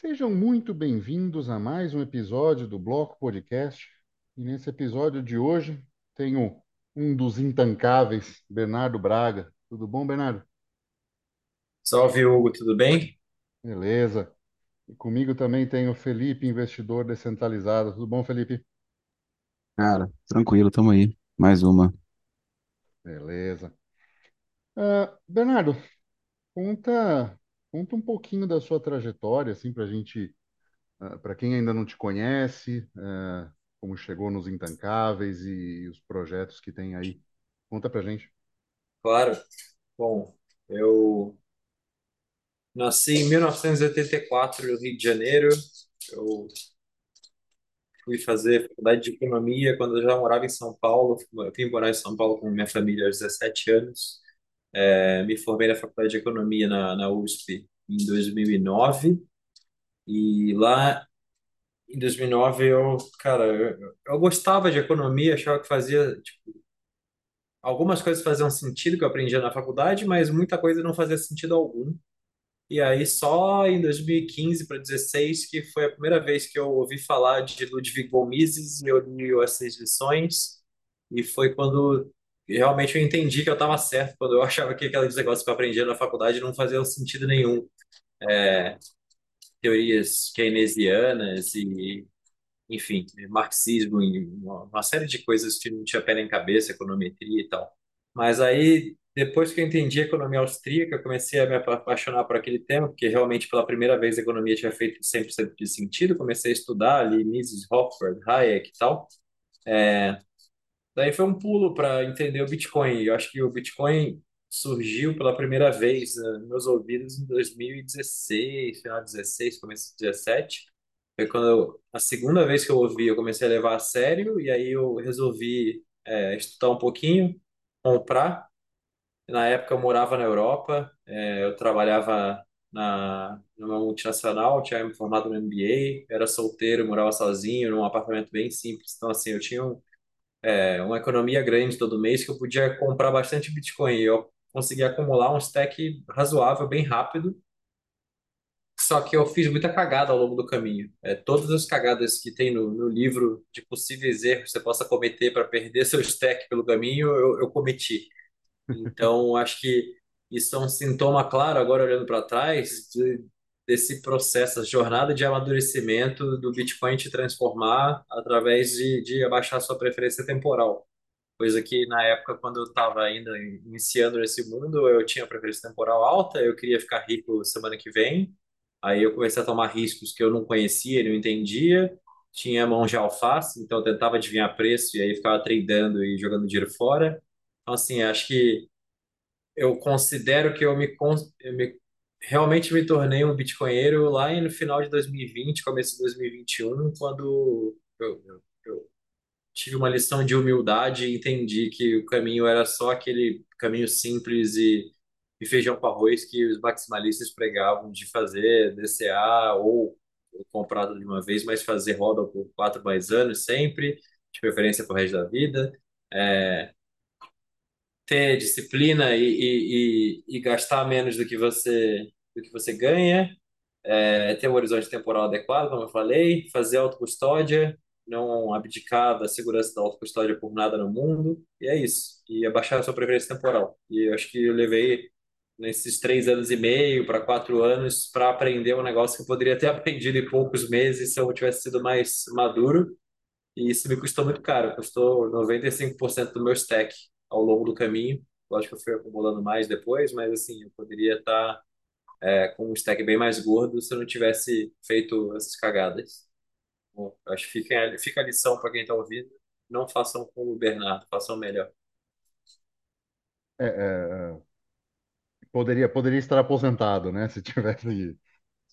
Sejam muito bem-vindos a mais um episódio do Bloco Podcast. E nesse episódio de hoje tenho um dos intancáveis, Bernardo Braga. Tudo bom, Bernardo? Salve, Hugo, tudo bem? Beleza. E comigo também tenho Felipe, investidor descentralizado. Tudo bom, Felipe? Cara, tranquilo, tamo aí. Mais uma. Beleza. Ah, Bernardo, conta, conta um pouquinho da sua trajetória, assim, para gente, para quem ainda não te conhece, ah, como chegou nos Intancáveis e os projetos que tem aí. Conta pra gente. Claro. Bom, eu nasci em 1984, no Rio de Janeiro. Eu fui fazer faculdade de economia quando eu já morava em São Paulo. Eu vim morar em São Paulo com minha família aos 17 anos. É, me formei na faculdade de economia na, na USP em 2009. E lá em 2009 eu, cara, eu, eu gostava de economia, achava que fazia, tipo, algumas coisas faziam sentido que eu aprendia na faculdade, mas muita coisa não fazia sentido algum. E aí, só em 2015 para 16 que foi a primeira vez que eu ouvi falar de Ludwig von Mises, eu li essas lições, e foi quando realmente eu entendi que eu estava certo, quando eu achava que aqueles negócios que eu aprendia na faculdade não faziam sentido nenhum. É, teorias keynesianas e, enfim, marxismo e uma série de coisas que não tinha pé nem cabeça, econometria e tal. Mas aí, depois que eu entendi a economia austríaca, eu comecei a me apa- apaixonar por aquele tema, porque realmente pela primeira vez a economia tinha feito 100% de sentido. Comecei a estudar ali Mises, Rothbard, Hayek e tal. Daí foi um pulo para entender o Bitcoin. Eu acho que o Bitcoin surgiu pela primeira vez eh, nos meus ouvidos em 2016, final de 16, começo de 17. Foi quando eu, a segunda vez que eu ouvi, eu comecei a levar a sério, e aí eu resolvi eh, estudar um pouquinho, comprar. Na época eu morava na Europa, eh, eu trabalhava na numa multinacional, tinha me formado no MBA, era solteiro, morava sozinho, num apartamento bem simples. Então, assim, eu tinha um é, uma economia grande todo mês que eu podia comprar bastante Bitcoin. Eu consegui acumular um stack razoável, bem rápido. Só que eu fiz muita cagada ao longo do caminho. É, todas as cagadas que tem no, no livro de possíveis erros que você possa cometer para perder seu stack pelo caminho, eu, eu cometi. Então, acho que isso é um sintoma claro, agora olhando para trás, de- desse processo, essa jornada de amadurecimento do Bitcoin te transformar através de, de abaixar sua preferência temporal. Coisa que na época, quando eu estava ainda iniciando nesse mundo, eu tinha preferência temporal alta, eu queria ficar rico semana que vem. Aí eu comecei a tomar riscos que eu não conhecia, não entendia. Tinha mão de alface, então eu tentava adivinhar preço e aí ficava tradando e jogando dinheiro fora. Então, assim, acho que eu considero que eu me, eu me- realmente me tornei um bitcoinheiro lá no final de 2020, começo de 2021, quando eu- eu tive uma lição de humildade e entendi que o caminho era só aquele caminho simples e, e feijão com arroz que os maximalistas pregavam de fazer DCA ou comprado de uma vez, mas fazer roda por quatro mais anos sempre, de preferência para o resto da vida. É, ter disciplina e, e, e, e gastar menos do que você do que você ganha, é, ter um horizonte temporal adequado, como eu falei, fazer autocustódia, não abdicar da segurança da autocustódia por nada no mundo, e é isso. E abaixar a sua preferência temporal. E eu acho que eu levei nesses três anos e meio para quatro anos para aprender um negócio que eu poderia ter aprendido em poucos meses se eu tivesse sido mais maduro. E isso me custou muito caro, custou 95% do meu stack ao longo do caminho. Lógico que eu fui acumulando mais depois, mas assim, eu poderia estar é, com um stack bem mais gordo se eu não tivesse feito essas cagadas. Bom, acho que fica, fica a lição para quem está ouvindo. Não façam como o Bernardo, façam melhor. É, é, é, poderia, poderia estar aposentado, né? Se tivesse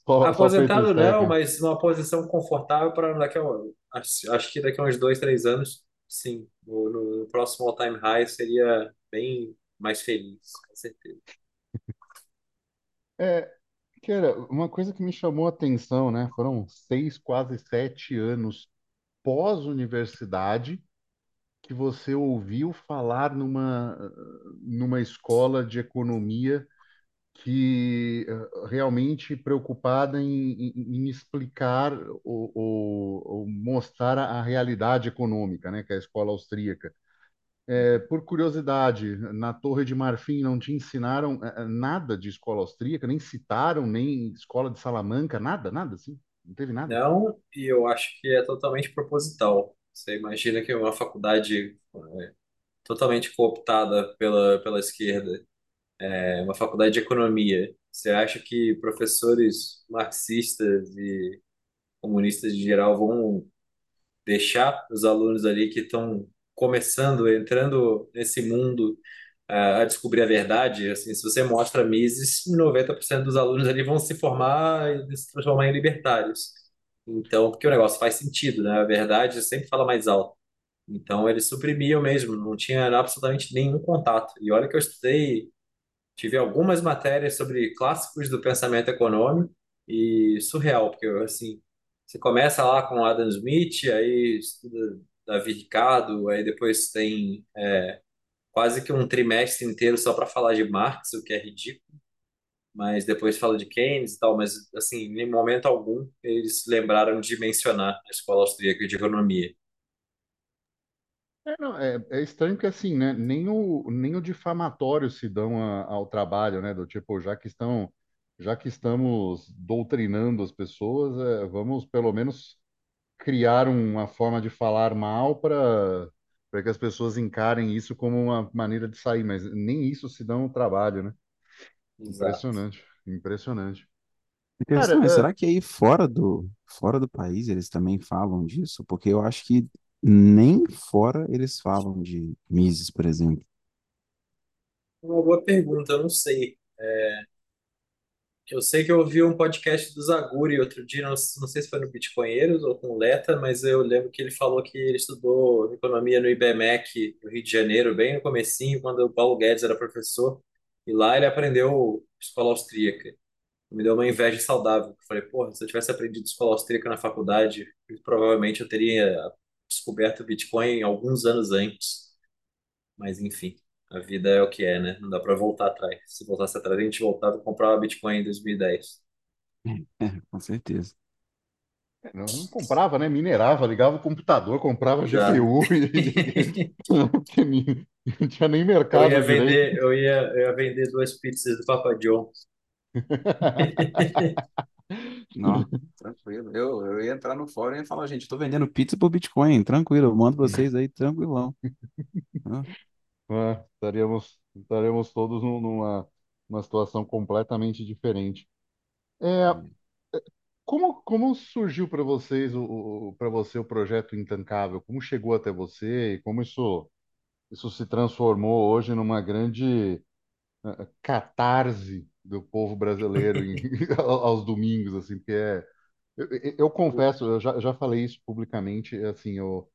só, só feito o Aposentado não, stack. mas numa posição confortável para daqui a, acho, acho que daqui a uns dois, três anos, sim, no, no, no próximo all-time high seria bem mais feliz, com certeza. É, cara, uma coisa que me chamou a atenção, né? Foram seis, quase sete anos pós-universidade que você ouviu falar numa, numa escola de economia que eh, realmente preocupada em, em- em explicar ou, ou- ou mostrar a realidade econômica, né, que é a escola austríaca. É, por curiosidade, na Torre de Marfim não te ensinaram eh, eh, nada de escola austríaca, nem citaram, nem escola de Salamanca, nada, nada assim? Não teve nada? Não, e eu acho que é totalmente proposital. Você imagina que uma faculdade é, totalmente cooptada pela, pela esquerda, é uma faculdade de economia. Você acha que professores marxistas e comunistas de geral vão deixar os alunos ali que estão começando, entrando nesse mundo a a descobrir a verdade, assim, se você mostra Mises, 90% dos alunos ali vão se formar e se transformar em libertários. Então, porque o negócio faz sentido, né? A verdade sempre fala mais alto. Então, eles suprimiam mesmo, não tinha absolutamente nenhum contato. E olha que eu estudei, tive algumas matérias sobre clássicos do pensamento econômico e surreal, porque, assim, você começa lá com Adam Smith, aí estuda Davi Ricardo, aí depois tem quase que um trimestre inteiro só para falar de Marx, o que é ridículo, mas depois fala de Keynes e tal, mas assim, em momento algum eles lembraram de mencionar a escola austríaca de economia. É, não, é, é estranho que assim, né? Nem o, nem o difamatório se dão a- ao trabalho, né? Do tipo, já que estão, já que estamos doutrinando as pessoas, é, vamos pelo menos criar uma forma de falar mal para para que as pessoas encarem isso como uma maneira de sair, mas nem isso se dão ao trabalho, né? Exato. Impressionante, impressionante. Cara, questão é, é, será que aí fora do, fora do país eles também falam disso? Porque eu acho que nem fora eles falam de Mises, por exemplo. Uma boa pergunta, eu não sei. Eu sei que eu ouvi um podcast do Zaguri outro dia, não, não sei se foi no Bitcoinheiros ou com o Leta, mas eu lembro que ele falou que ele estudou economia no IBMEC, no Rio de Janeiro, bem no comecinho, quando o Paulo Guedes era professor, e lá ele aprendeu escola austríaca. Me deu uma inveja saudável. Eu falei, porra, se eu tivesse aprendido escola austríaca na faculdade, provavelmente eu teria descoberto o Bitcoin alguns anos antes. Mas enfim, a vida é o que é, né? Não dá para voltar atrás. Se voltasse atrás, a gente voltava a comprar Bitcoin em 2010. É, com certeza. não, não comprava, né? Minerava, ligava o computador, comprava Exato. GPU e, não tinha nem Eu ia mercado direito. vender, eu ia, eu ia vender duas pizzas do Papa John's. Não, tranquilo. Eu, eu ia entrar no fórum e ia falar, gente, tô vendendo pizza por Bitcoin, tranquilo, eu mando vocês aí, tranquilão. Ah, É, estaríamos, estaríamos todos num- numa, numa situação completamente diferente. É, como, como surgiu para vocês o, para você o projeto Intancável? Como chegou até você e como isso, isso se transformou hoje numa grande eh, catarse do povo brasileiro em- aos domingos, assim, porque é, eu, eu- eu confesso, eu já, já falei isso publicamente, assim, eu,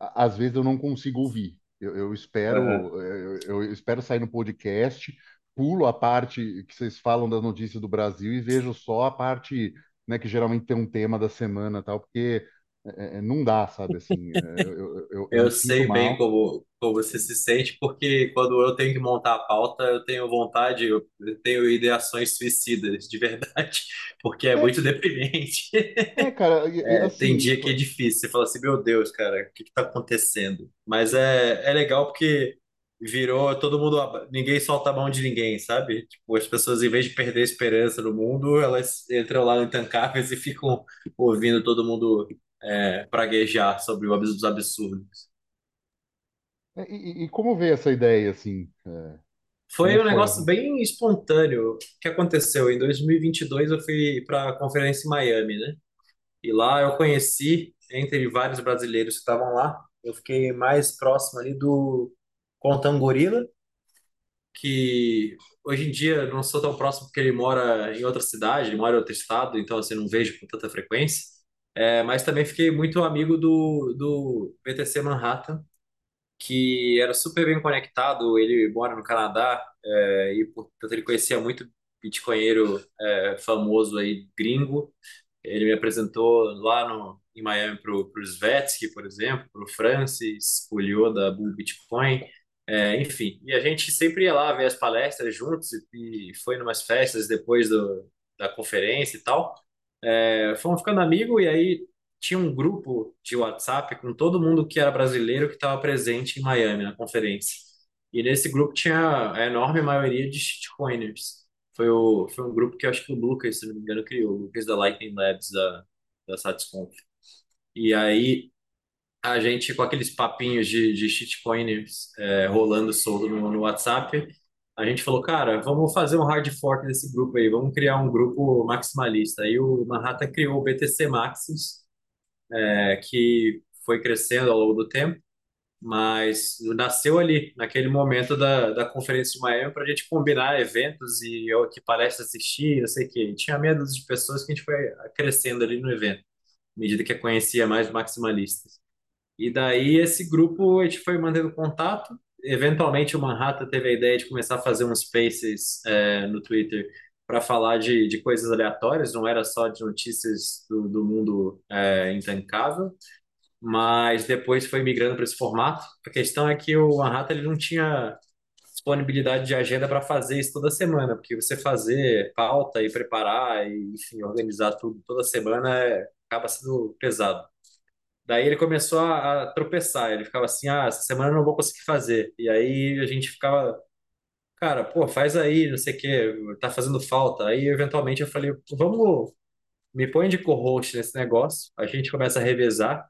a- às vezes eu não consigo ouvir. Eu, eu espero, eu, eu espero sair no podcast, pulo a parte que vocês falam das notícias do Brasil e vejo só a parte, né, que geralmente tem um tema da semana, tal, porque é, é, não dá, sabe, assim, é, eu, eu, eu, sei bem mal. como, como você se sente, porque quando eu tenho que montar a pauta, eu tenho vontade, eu tenho ideações suicidas, de verdade, porque é É, muito deprimente. é cara, e- É, tem assim, dia que é difícil, você fala assim, meu Deus, cara, o que que tá acontecendo? Mas é, é legal porque virou todo mundo, ninguém solta a mão de ninguém, sabe? Tipo, as pessoas, em vez de perder a esperança no mundo, elas entram lá no Intancáveis e ficam ouvindo todo mundo é, praguejar sobre o abs- os absurdos. e, e- e como veio essa ideia, assim, é, Foi um foi? negócio bem espontâneo. Que aconteceu? Em 2022 eu fui para a conferência em Miami, né? E lá eu conheci, entre vários brasileiros que estavam lá, eu fiquei mais próximo ali do Contan Gorila, que hoje em dia não sou tão próximo porque ele mora em outra cidade, ele mora em outro estado, então assim, não vejo com tanta frequência. É, mas também fiquei muito amigo do, do BTC Manhattan, que era super bem conectado. Ele mora no Canadá é, e, portanto, ele conhecia muito bitcoinheiro é, famoso aí, gringo. Ele me apresentou lá no, em Miami para o Svetsky, por exemplo, para o Francis, o Lio da Bull Bitcoin. É, enfim, e a gente sempre ia lá ver as palestras juntos e, e foi numas festas depois do, da conferência e tal. É, fomos ficando amigos e aí tinha um grupo de WhatsApp com todo mundo que era brasileiro que estava presente em Miami na conferência. E nesse grupo tinha a enorme maioria de shitcoiners. Foi, o, foi um grupo que eu acho que o Lucas, se não me engano, criou, o Lucas da Lightning Labs da, da SatisConf. E aí a gente com aqueles papinhos de, de shitcoiners é, rolando solto no, no WhatsApp, a gente falou, cara, vamos fazer um hard fork desse grupo aí, vamos criar um grupo maximalista. Aí o Manhattan criou o BTC Maxis, é, que foi crescendo ao longo do tempo, mas nasceu ali, naquele momento da, da conferência de Miami, para a gente combinar eventos e eu que palestra assistir, não sei o quê. E tinha dúzia de pessoas que a gente foi crescendo ali no evento, à medida que conhecia mais maximalistas. E daí esse grupo a gente foi mantendo contato. Eventualmente o Manhattan teve a ideia de começar a fazer uns spaces é, no Twitter para falar de, de coisas aleatórias, não era só de notícias do, do mundo é, intancável, mas depois foi migrando para esse formato. A questão é que o Manhattan ele não tinha disponibilidade de agenda para fazer isso toda semana, porque você fazer pauta e preparar e, enfim, organizar tudo toda semana é, acaba sendo pesado. Daí ele começou a, a tropeçar. Ele ficava assim: ah, essa semana eu não vou conseguir fazer. E aí a gente ficava, cara, pô, faz aí, não sei o quê, tá fazendo falta. Aí eventualmente eu falei: vamos, me põe de co-host nesse negócio. A gente começa a revezar.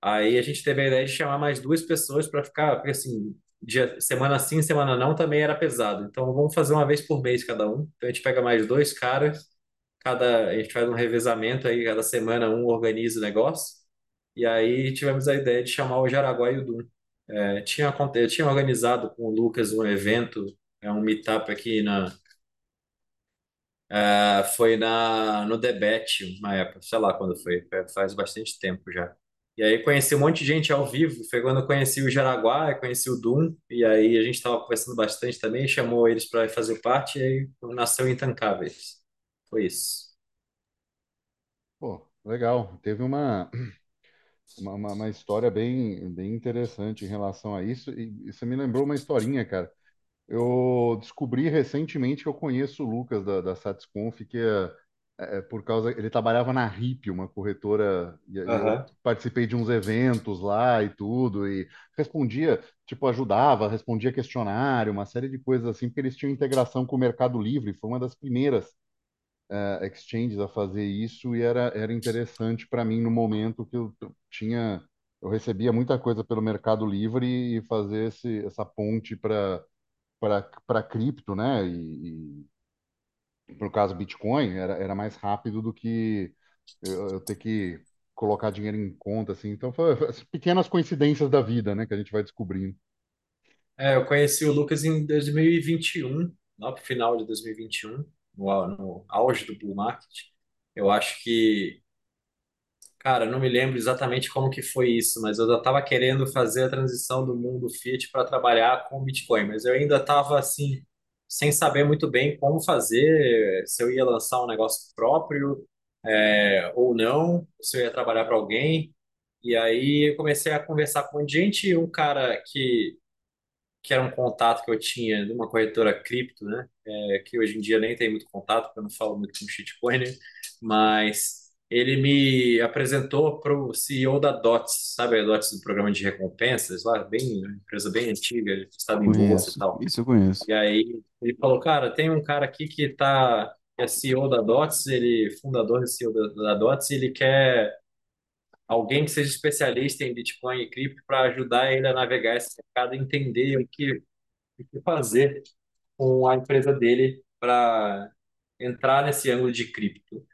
Aí a gente teve a ideia de chamar mais duas pessoas para ficar, porque assim, dia, semana sim, semana não também era pesado. Então vamos fazer uma vez por mês cada um. Então a gente pega mais dois caras, cada, a gente faz um revezamento aí, cada semana um organiza o negócio. E aí tivemos a ideia de chamar o Jaraguá e o Dum. É, tinha, eu tinha organizado com o Lucas um evento, é um meetup aqui na. É, foi na, no Debate, uma época, sei lá quando foi, faz bastante tempo já. E aí conheci um monte de gente ao vivo, foi quando eu conheci o Jaraguá, conheci o Dum, e aí a gente estava conversando bastante também, chamou eles para fazer parte, e aí nasceu Intancáveis. Foi isso. Pô, legal. Teve uma, uma, uma, uma história bem, bem interessante em relação a isso, e, você me lembrou uma historinha, cara. Eu descobri recentemente que eu conheço o Lucas da, da Satisconf, que é, é, por causa. Ele trabalhava na RIP, uma corretora, e aí eu participei de uns eventos lá e tudo, e respondia, tipo, ajudava, respondia questionário, uma série de coisas assim, porque eles tinham integração com o Mercado Livre, foi uma das primeiras eh, exchanges a fazer isso, e era, era interessante para mim no momento que eu tinha. Eu recebia muita coisa pelo Mercado Livre e fazer esse, essa ponte para para cripto, né? E, e no caso Bitcoin era, era mais rápido do que eu, eu ter que colocar dinheiro em conta, assim. Então, foi, foi as pequenas coincidências da vida, né? Que a gente vai descobrindo. É, eu conheci o Lucas em 2021, lá pro final de 2021, no, no auge do bull market. Eu acho que, cara, não me lembro exatamente como que foi isso, mas eu já estava querendo fazer a transição do mundo Fiat para trabalhar com Bitcoin, mas eu ainda estava assim, sem saber muito bem como fazer, se eu ia lançar um negócio próprio, é, ou não, se eu ia trabalhar para alguém. E aí eu comecei a conversar com gente, um cara que que era um contato que eu tinha de uma corretora cripto, né? É, que hoje em dia nem tem muito contato, porque eu não falo muito com shitcoin, mas ele me apresentou para o CEO da DOTS, sabe a DOTS do programa de recompensas, lá, bem, uma empresa bem antiga, estava em bolsa e tal. isso eu conheço. E aí ele falou, cara, tem um cara aqui que tá, que é CEO da DOTS, ele fundador e CEO da, da DOTS, e ele quer alguém que seja especialista em Bitcoin e cripto para ajudar ele a navegar esse mercado entender o que o que fazer com a empresa dele para entrar nesse ângulo de cripto.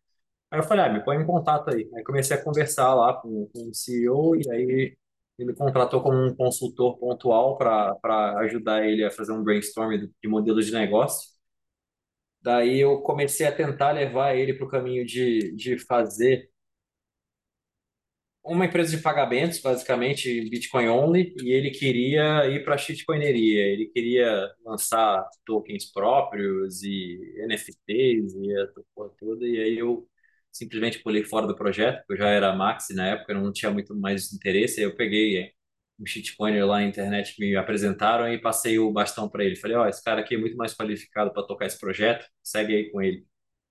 Aí eu falei, ah, me põe em contato aí. Aí comecei a conversar lá com, com o CEO e aí ele me contratou como um consultor pontual para ajudar ele a fazer um brainstorming de modelos de negócio. Daí eu comecei a tentar levar ele para o caminho de, de fazer uma empresa de pagamentos, basicamente Bitcoin only, e ele queria ir para a shitcoineria, ele queria lançar tokens próprios e NFTs e a porra toda, e aí eu simplesmente pulei fora do projeto, porque eu já era Maxi na época, não tinha muito mais interesse, aí eu peguei um shitcoiner lá na internet me apresentaram e passei o bastão para ele. Falei, ó, oh, esse cara aqui é muito mais qualificado para tocar esse projeto, segue aí com ele.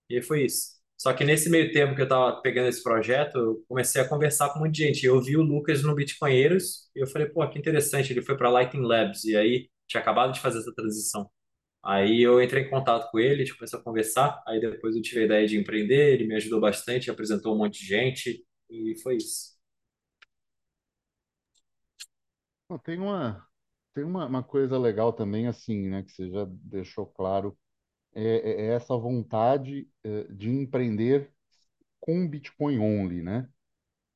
E foi isso. Só que nesse meio tempo que eu estava pegando esse projeto, eu comecei a conversar com muita gente. Eu vi o Lucas no Bitcoinheiros e eu falei, pô, que interessante, ele foi para Lightning Labs e aí tinha acabado de fazer essa transição. Aí eu entrei em contato com ele, a gente começou a conversar, aí depois eu tive a ideia de empreender, ele me ajudou bastante, apresentou um monte de gente e foi isso. Tem uma, tem uma, uma coisa legal também, assim, né, que você já deixou claro, é, é, é essa vontade é, de empreender com Bitcoin only, né?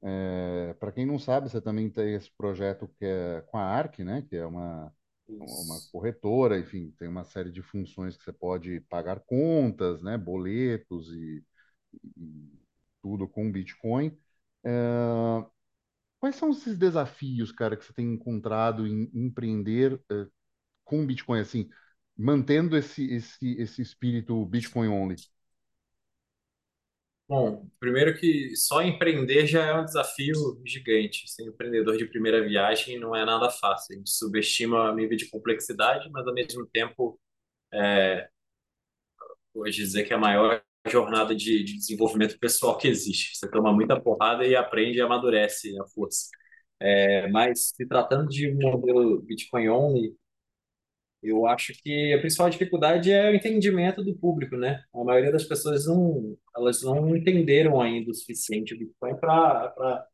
É, para quem não sabe, você também tem esse projeto que é com a Arc, né? Que é uma, uma corretora, enfim, tem uma série de funções que você pode pagar contas, né? Boletos e, e tudo com Bitcoin. É, Quais são esses desafios, cara, que você tem encontrado em empreender uh, com Bitcoin, assim, mantendo esse, esse, esse espírito Bitcoin only? Bom, primeiro que só empreender já é um desafio gigante. Ser empreendedor de primeira viagem não é nada fácil. A gente subestima o nível de complexidade, mas ao mesmo tempo, é, hoje dizer que é a maior jornada de, de, desenvolvimento pessoal que existe. Você toma muita porrada e aprende e amadurece a força. É, mas se tratando de um modelo Bitcoin only, eu acho que a principal dificuldade é o entendimento do público, né? A maioria das pessoas não, elas não entenderam ainda o suficiente o Bitcoin para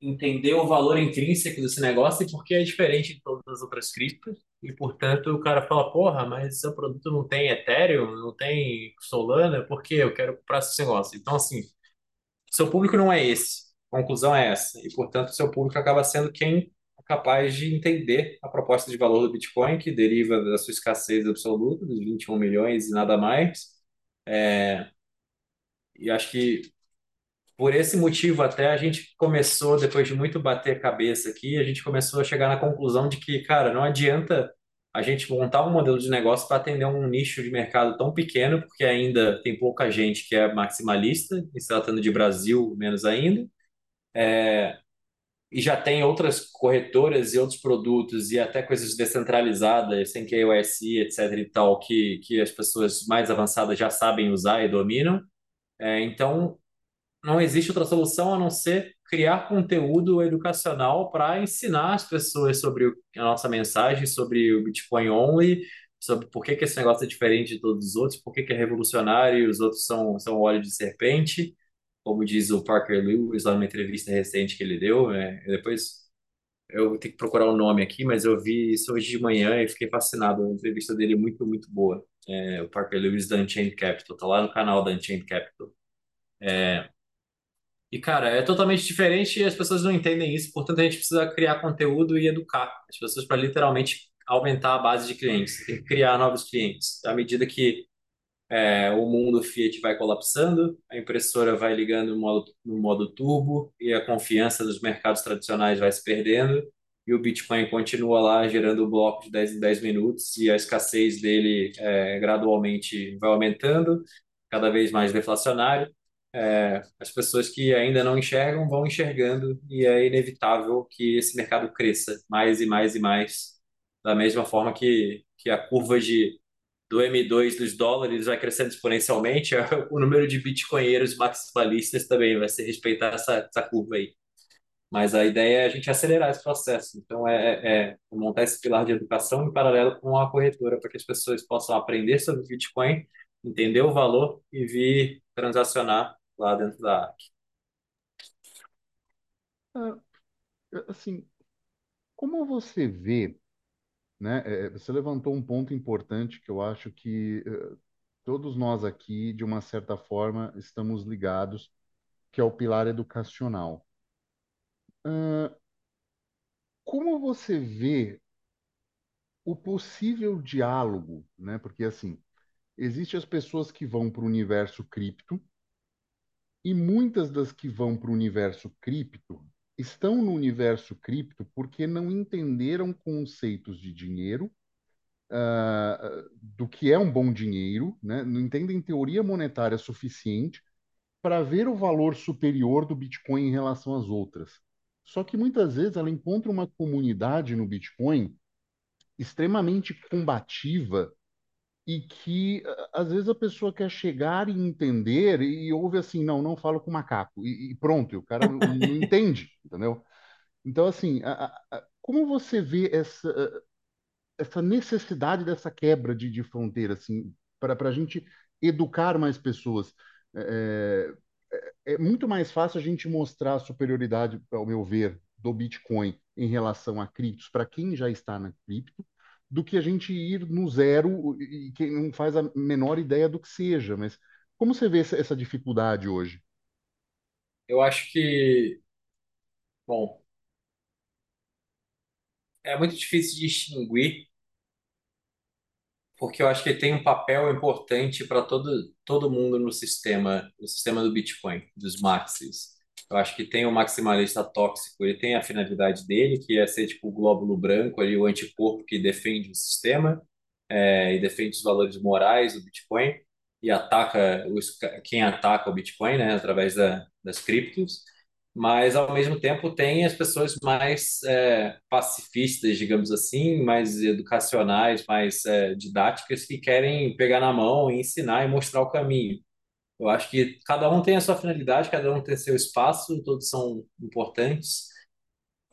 entender o valor intrínseco desse negócio e porque é diferente de todas as outras criptos. E, portanto, o cara fala, porra, mas seu produto não tem Ethereum, não tem Solana, por que eu quero comprar esse negócio? Então, assim, seu público não é esse. A conclusão é essa. E, portanto, seu público acaba sendo quem capaz de entender a proposta de valor do Bitcoin, que deriva da sua escassez absoluta, dos 21 milhões e nada mais. É... E acho que por esse motivo até a gente começou, depois de muito bater a cabeça aqui, a gente começou a chegar na conclusão de que, cara, não adianta a gente montar um modelo de negócio para atender um nicho de mercado tão pequeno, porque ainda tem pouca gente que é maximalista, e se tratando de Brasil, menos ainda. É, e já tem outras corretoras e outros produtos e até coisas descentralizadas, sem KYC, etc e tal, que, que as pessoas mais avançadas já sabem usar e dominam. É, então, não existe outra solução a não ser criar conteúdo educacional para ensinar as pessoas sobre a nossa mensagem, sobre o Bitcoin Only, sobre por que, que esse negócio é diferente de todos os outros, por que, que é revolucionário e os outros são, são óleo de serpente, como diz o Parker Lewis lá numa entrevista recente que ele deu. Né? Depois eu ter que procurar o nome aqui, mas eu vi isso hoje de manhã e fiquei fascinado. A entrevista dele é muito, muito boa. É, o Parker Lewis da Unchained Capital, tá lá no canal da Unchained Capital. É, e, cara, é totalmente diferente e as pessoas não entendem isso, portanto, a gente precisa criar conteúdo e educar as pessoas para literalmente aumentar a base de clientes. Tem que criar novos clientes. À medida que é, o mundo Fiat vai colapsando, a impressora vai ligando no modo, no modo turbo e a confiança dos mercados tradicionais vai se perdendo e o Bitcoin continua lá gerando o bloco de 10 em 10 minutos e a escassez dele é, gradualmente vai aumentando, cada vez mais deflacionário. É, as pessoas que ainda não enxergam vão enxergando e é inevitável que esse mercado cresça mais e mais e mais, da mesma forma que, que a curva de, do M2 dos dólares vai crescendo exponencialmente, o número de bitcoinheiros maximalistas também vai se respeitar essa, essa curva aí. Mas a ideia é a gente acelerar esse processo. Então, é, é, é montar esse pilar de educação em paralelo com a corretora, para que as pessoas possam aprender sobre Bitcoin, entender o valor e vir transacionar lá dentro da ARC. Ah, assim, como você vê, né? é, você levantou um ponto importante que eu acho que eh, todos nós aqui, de uma certa forma, estamos ligados, que é o pilar educacional. Como você vê o possível diálogo, né? Porque assim, existem as pessoas que vão para o universo cripto, e muitas das que vão para o universo cripto estão no universo cripto porque não entenderam conceitos de dinheiro, uh, do que é um bom dinheiro, né? não entendem teoria monetária suficiente para ver o valor superior do Bitcoin em relação às outras. Só que muitas vezes ela encontra uma comunidade no Bitcoin extremamente combativa e que às vezes a pessoa quer chegar e entender e ouve assim, não, não falo com macaco e, e pronto, e o cara não, não entende, entendeu? Então assim, a, a, como você vê essa essa necessidade dessa quebra de, de fronteira, assim, para a gente educar mais pessoas? É, é, é muito mais fácil a gente mostrar a superioridade, ao meu ver, do Bitcoin em relação a criptos para quem já está na cripto, do que a gente ir no zero e quem não faz a menor ideia do que seja. Mas como você vê essa, dificuldade hoje? Eu acho que, bom, é muito difícil distinguir porque eu acho que tem um papel importante para todo, todo mundo no sistema, no sistema do Bitcoin, dos maxis. Eu acho que tem o maximalista tóxico, ele tem a finalidade dele, que é ser tipo o glóbulo branco, ali, o anticorpo que defende o sistema é, e defende os valores morais do Bitcoin e ataca os, quem ataca o Bitcoin, né, através da, das criptos mas ao mesmo tempo tem as pessoas mais é, pacifistas, digamos assim, mais educacionais, mais é, didáticas, que querem pegar na mão ensinar e mostrar o caminho. Eu acho que cada um tem a sua finalidade, cada um tem seu espaço, todos são importantes.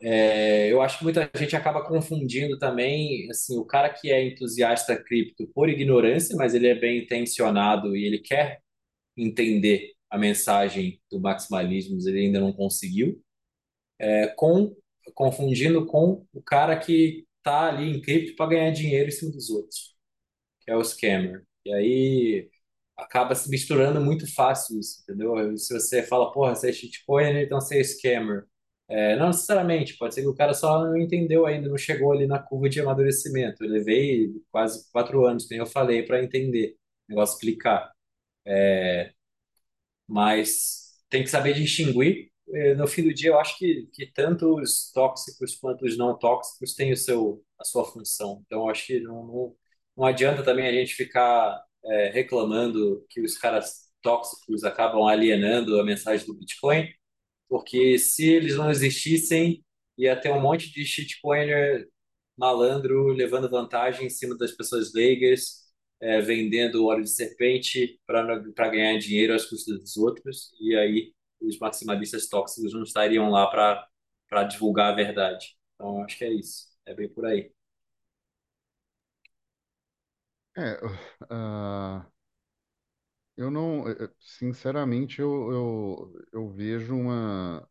É, eu acho que muita gente acaba confundindo também, assim, o cara que é entusiasta cripto por ignorância, mas ele é bem intencionado e ele quer entender a mensagem do maximalismo, ele ainda não conseguiu, é, com confundindo com o cara que está ali em cripto para ganhar dinheiro em cima dos outros, que é o scammer. E aí acaba se misturando muito fácil isso, entendeu? Se você fala, porra, você é shitcoin, então você é scammer. É, não necessariamente, pode ser que o cara só não entendeu ainda, não chegou ali na curva de amadurecimento. Eu levei quase quatro anos, como eu falei, para entender negócio clicar. É, mas tem que saber distinguir. É, no fim do dia, eu acho que, que tanto os tóxicos quanto os não tóxicos têm o seu, a sua função. Então, eu acho que não, não, não adianta também a gente ficar é, reclamando que os caras tóxicos acabam alienando a mensagem do Bitcoin, porque se eles não existissem, ia ter um monte de shitcoiner malandro levando vantagem em cima das pessoas leigas é, vendendo óleo de serpente para ganhar dinheiro às custas dos outros, e aí os maximalistas tóxicos não estariam lá para divulgar a verdade. Então, acho que é isso. É bem por aí. É, uh, eu não, eh, sinceramente, eu, eu, eu vejo uma,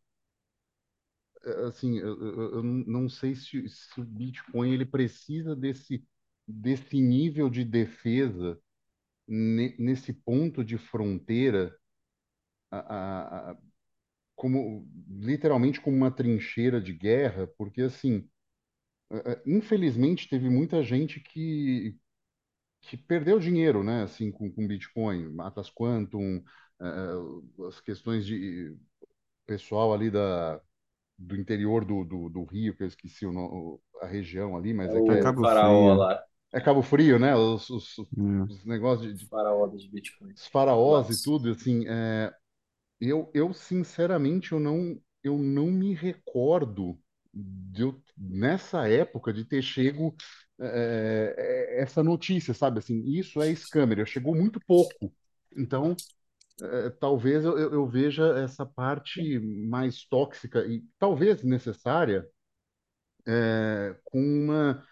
eh, assim, eu, eu, não sei se, se o Bitcoin ele precisa desse desse nível de defesa nesse ponto de fronteira a, a, a, como literalmente como uma trincheira de guerra, porque assim, infelizmente teve muita gente que que perdeu dinheiro, né, assim com, com Bitcoin, Matas Quantum, uh, as questões de pessoal ali da do interior do, do, do Rio, que eu esqueci o, no, a região ali, mas é, é que é é faraó lá. É Cabo Frio, né? Os, os, hum. os negócios de, de faraó dos Bitcoin. Os faraós Nossa. e tudo, assim, é, eu, eu sinceramente eu não, eu não me recordo de eu, nessa época de ter chego é, é, essa notícia, sabe? Assim, isso é scammer, chegou muito pouco. Então, é, talvez eu, eu, veja essa parte mais tóxica e talvez necessária é, com uma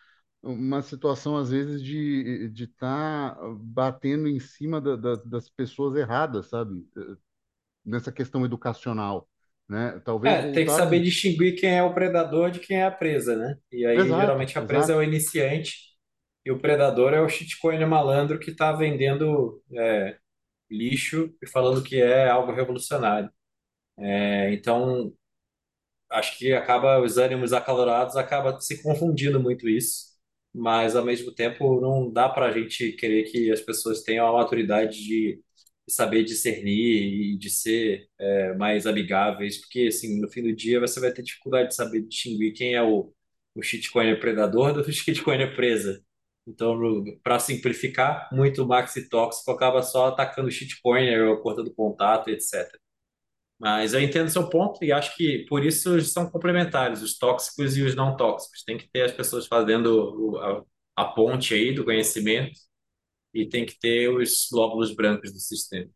uma situação, às vezes, de estar tá batendo em cima da, da, das pessoas erradas, sabe? Nessa questão educacional, né? Talvez é, tem que saber distinguir quem é o predador de quem é a presa, né? E aí, exato, geralmente, a presa é o iniciante e o predador é o shitcoin malandro que está vendendo é, lixo e falando que é algo revolucionário. É, então, acho que acaba, os ânimos acalorados acaba se confundindo muito isso mas ao mesmo tempo não dá para a gente querer que as pessoas tenham a maturidade de saber discernir e de ser é, mais amigáveis, porque assim, no fim do dia você vai ter dificuldade de saber distinguir quem é o, o shitcoiner predador do shitcoiner presa. Então, para simplificar, muito maxi tóxico acaba só atacando o shitcoiner ou cortando contato, etc. Mas eu entendo seu ponto e acho que por isso são complementares, os tóxicos e os não tóxicos. Tem que ter as pessoas fazendo a, a ponte aí do conhecimento e tem que ter os glóbulos brancos do sistema.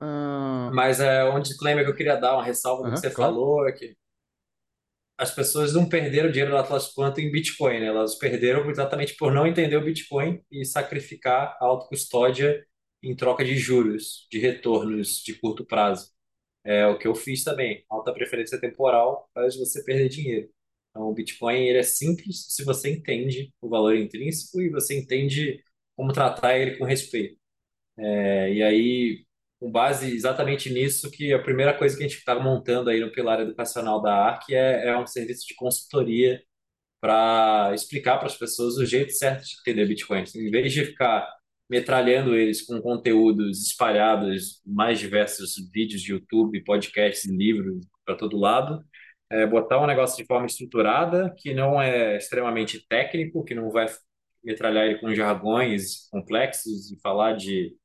Ah, Mas é um disclaimer que eu queria dar, uma ressalva do que aham, você claro. falou, é que as pessoas não perderam dinheiro do Atlas Quanto em Bitcoin, né? Elas perderam exatamente por não entender o Bitcoin e sacrificar a autocustódia em troca de juros, de retornos de curto prazo. É o que eu fiz também. Alta preferência temporal faz você perder dinheiro. Então, o Bitcoin ele é simples se você entende o valor intrínseco e você entende como tratar ele com respeito. É, e aí, com base exatamente nisso, que a primeira coisa que a gente está montando aí no pilar educacional da ARC é, é um serviço de consultoria para explicar para as pessoas o jeito certo de entender Bitcoin. Em vez de ficar metralhando eles com conteúdos espalhados, mais diversos vídeos de YouTube, podcasts, livros para todo lado, é, botar um negócio de forma estruturada, que não é extremamente técnico, que não vai metralhar ele com jargões complexos e falar de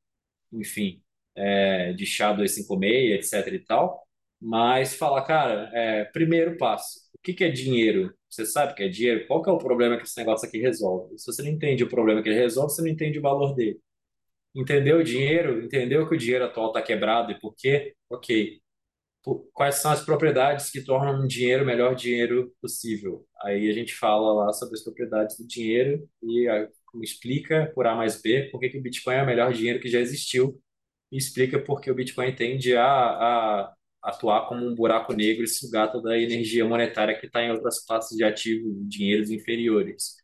enfim, é, de chá 256, etc e tal, mas fala, cara, é, primeiro passo, o que que é dinheiro? Você sabe que é dinheiro? Qual que é o problema que esse negócio aqui resolve? Se você não entende o problema que ele resolve, você não entende o valor dele. Entendeu o dinheiro? Entendeu que o dinheiro atual está quebrado e por quê? Ok. Quais são as propriedades que tornam um dinheiro o melhor dinheiro possível? Aí a gente fala lá sobre as propriedades do dinheiro e explica por A mais B por que, que o Bitcoin é o melhor dinheiro que já existiu e explica por que o Bitcoin tende a, a atuar como um buraco negro e sugar toda a energia monetária que está em outras classes de ativos, dinheiros inferiores.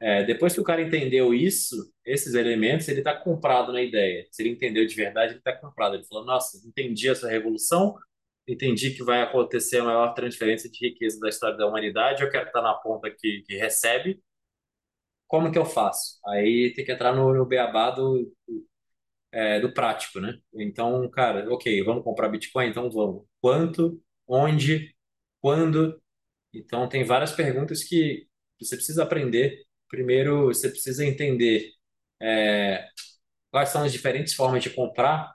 É, depois que o cara entendeu isso, esses elementos, ele está comprado na ideia. Se ele entendeu de verdade, ele está comprado. Ele falou: Nossa, entendi essa revolução, entendi que vai acontecer a maior transferência de riqueza da história da humanidade. Eu quero estar na ponta que, que recebe como que eu faço? Aí tem que entrar no, no beabá do, é, do prático, né? Então, cara, ok, vamos comprar Bitcoin? Então vamos. Quanto? Onde? Quando? Então, tem várias perguntas que você precisa aprender. Primeiro, você precisa entender é, quais são as diferentes formas de comprar,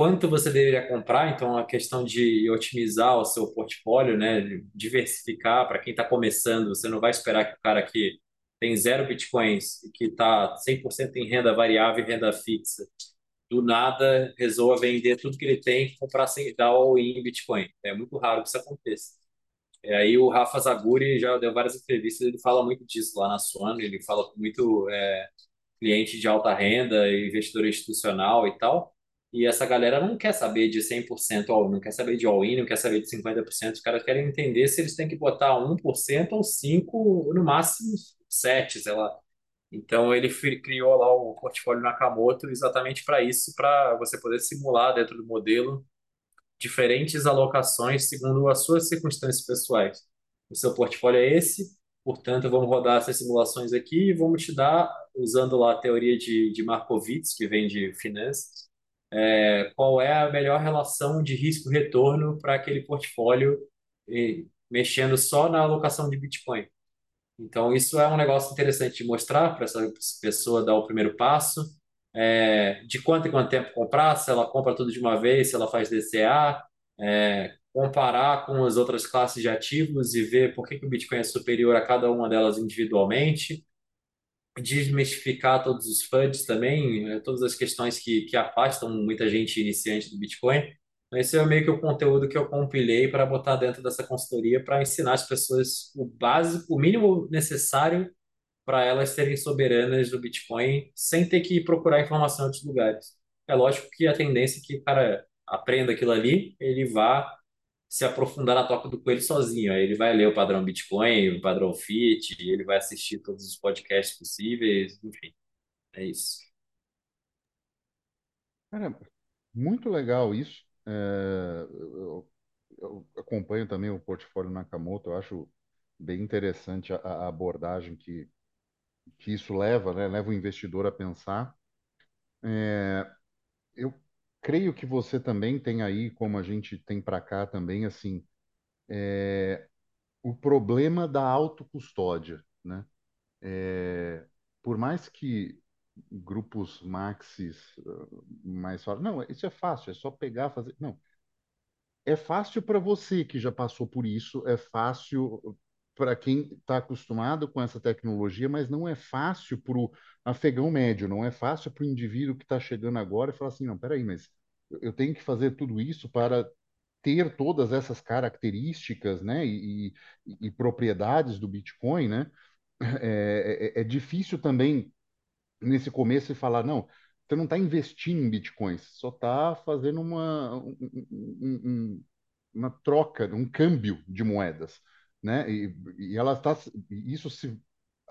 quanto você deveria comprar. Então, a questão de otimizar o seu portfólio, né? Diversificar. Para quem está começando, você não vai esperar que o cara que tem zero bitcoins e que está 100% em renda variável e renda fixa, do nada resolva vender tudo que ele tem e comprar sem dar all-in em Bitcoin. É muito raro que isso aconteça. E aí o Rafa Zaguri já deu várias entrevistas, ele fala muito disso lá na Swan, ele fala com muito é, cliente de alta renda, investidor institucional e tal. E essa galera não quer saber de 100% all, não quer saber de all-in, não quer saber de 50%. Os caras querem entender se eles têm que botar 1% ou 5%, no máximo 7%, sei lá. Então ele criou lá o portfólio Nakamoto exatamente para isso, para você poder simular dentro do modelo diferentes alocações segundo as suas circunstâncias pessoais. O seu portfólio é esse, portanto, vamos rodar essas simulações aqui e vamos te dar, usando lá a teoria de, de Markowitz, que vem de finanças, é, qual é a melhor relação de risco-retorno para aquele portfólio, e, mexendo só na alocação de Bitcoin. Então, isso é um negócio interessante de mostrar para essa pessoa dar o primeiro passo. É, de quanto em quanto tempo comprar, se ela compra tudo de uma vez, se ela faz DCA, é, comparar com as outras classes de ativos e ver por que, que o Bitcoin é superior a cada uma delas individualmente. Desmistificar todos os FUDs também, é, todas as questões que, que afastam muita gente iniciante do Bitcoin. Esse é meio que o conteúdo que eu compilei para botar dentro dessa consultoria para ensinar as pessoas o básico, o mínimo necessário para elas serem soberanas do Bitcoin sem ter que procurar informação em outros lugares. É lógico que a tendência é que o cara aprenda aquilo ali, ele vá se aprofundar na toca do coelho sozinho. Aí ele vai ler o padrão Bitcoin, o padrão Fit, ele vai assistir todos os podcasts possíveis, enfim. É isso. Caramba, muito legal isso. É, eu, eu acompanho também o portfólio Nakamoto, eu acho bem interessante a, a abordagem que, que isso leva, né? Leva o investidor a pensar. É, eu creio que você também tem aí, como a gente tem para cá também, assim, é, o problema da autocustódia, né? É, por mais que grupos maxis mais falam, não, isso é fácil, é só pegar, fazer. Não, é fácil para você que já passou por isso, é fácil para quem está acostumado com essa tecnologia, mas não é fácil para o afegão médio, não é fácil para o indivíduo que está chegando agora e falar assim, não, peraí, mas eu tenho que fazer tudo isso para ter todas essas características, né, e, e, e propriedades do Bitcoin, né? É, é, é difícil também nesse começo falar, não, você não está investindo em bitcoins, só está fazendo uma, um, um, um, uma troca, um câmbio de moedas, né? E, e ela está, isso se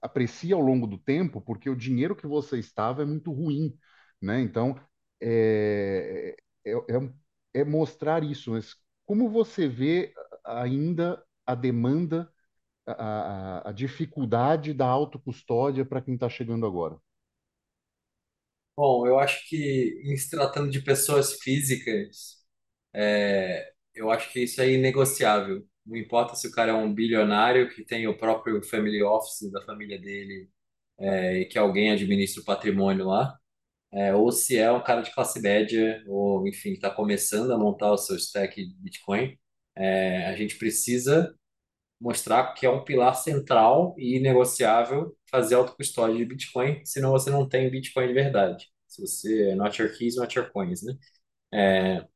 aprecia ao longo do tempo porque o dinheiro que você estava é muito ruim, né? Então é, é, é, é mostrar isso. Mas como você vê ainda a demanda, a, a, dificuldade da autocustódia para quem está chegando agora? Bom, eu acho que em se tratando de pessoas físicas, é, eu acho que isso é inegociável. Não importa se o cara é um bilionário que tem o próprio family office da família dele, é, e que alguém administra o patrimônio lá, é, ou se é um cara de classe média, ou enfim, está começando a montar o seu stack de Bitcoin. É, a gente precisa mostrar que é um pilar central e inegociável fazer autocustódia de Bitcoin, senão você não tem Bitcoin de verdade. Se você not your keys, not your coins, né? É,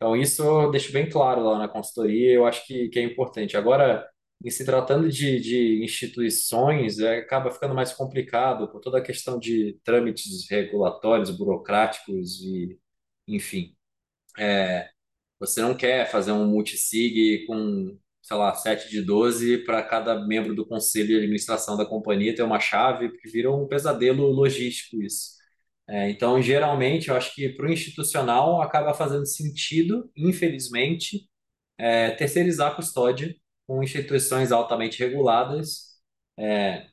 então isso eu deixo bem claro lá na consultoria, eu acho que, que é importante. Agora, em se tratando de, de instituições, é, acaba ficando mais complicado por toda a questão de trâmites regulatórios, burocráticos e, enfim. É, você não quer fazer um multisig com sei lá, 7 de 12 para cada membro do conselho de administração da companhia ter uma chave, porque vira um pesadelo logístico isso. É, então, geralmente, eu acho que para o institucional acaba fazendo sentido, infelizmente, é, terceirizar a custódia com instituições altamente reguladas, é,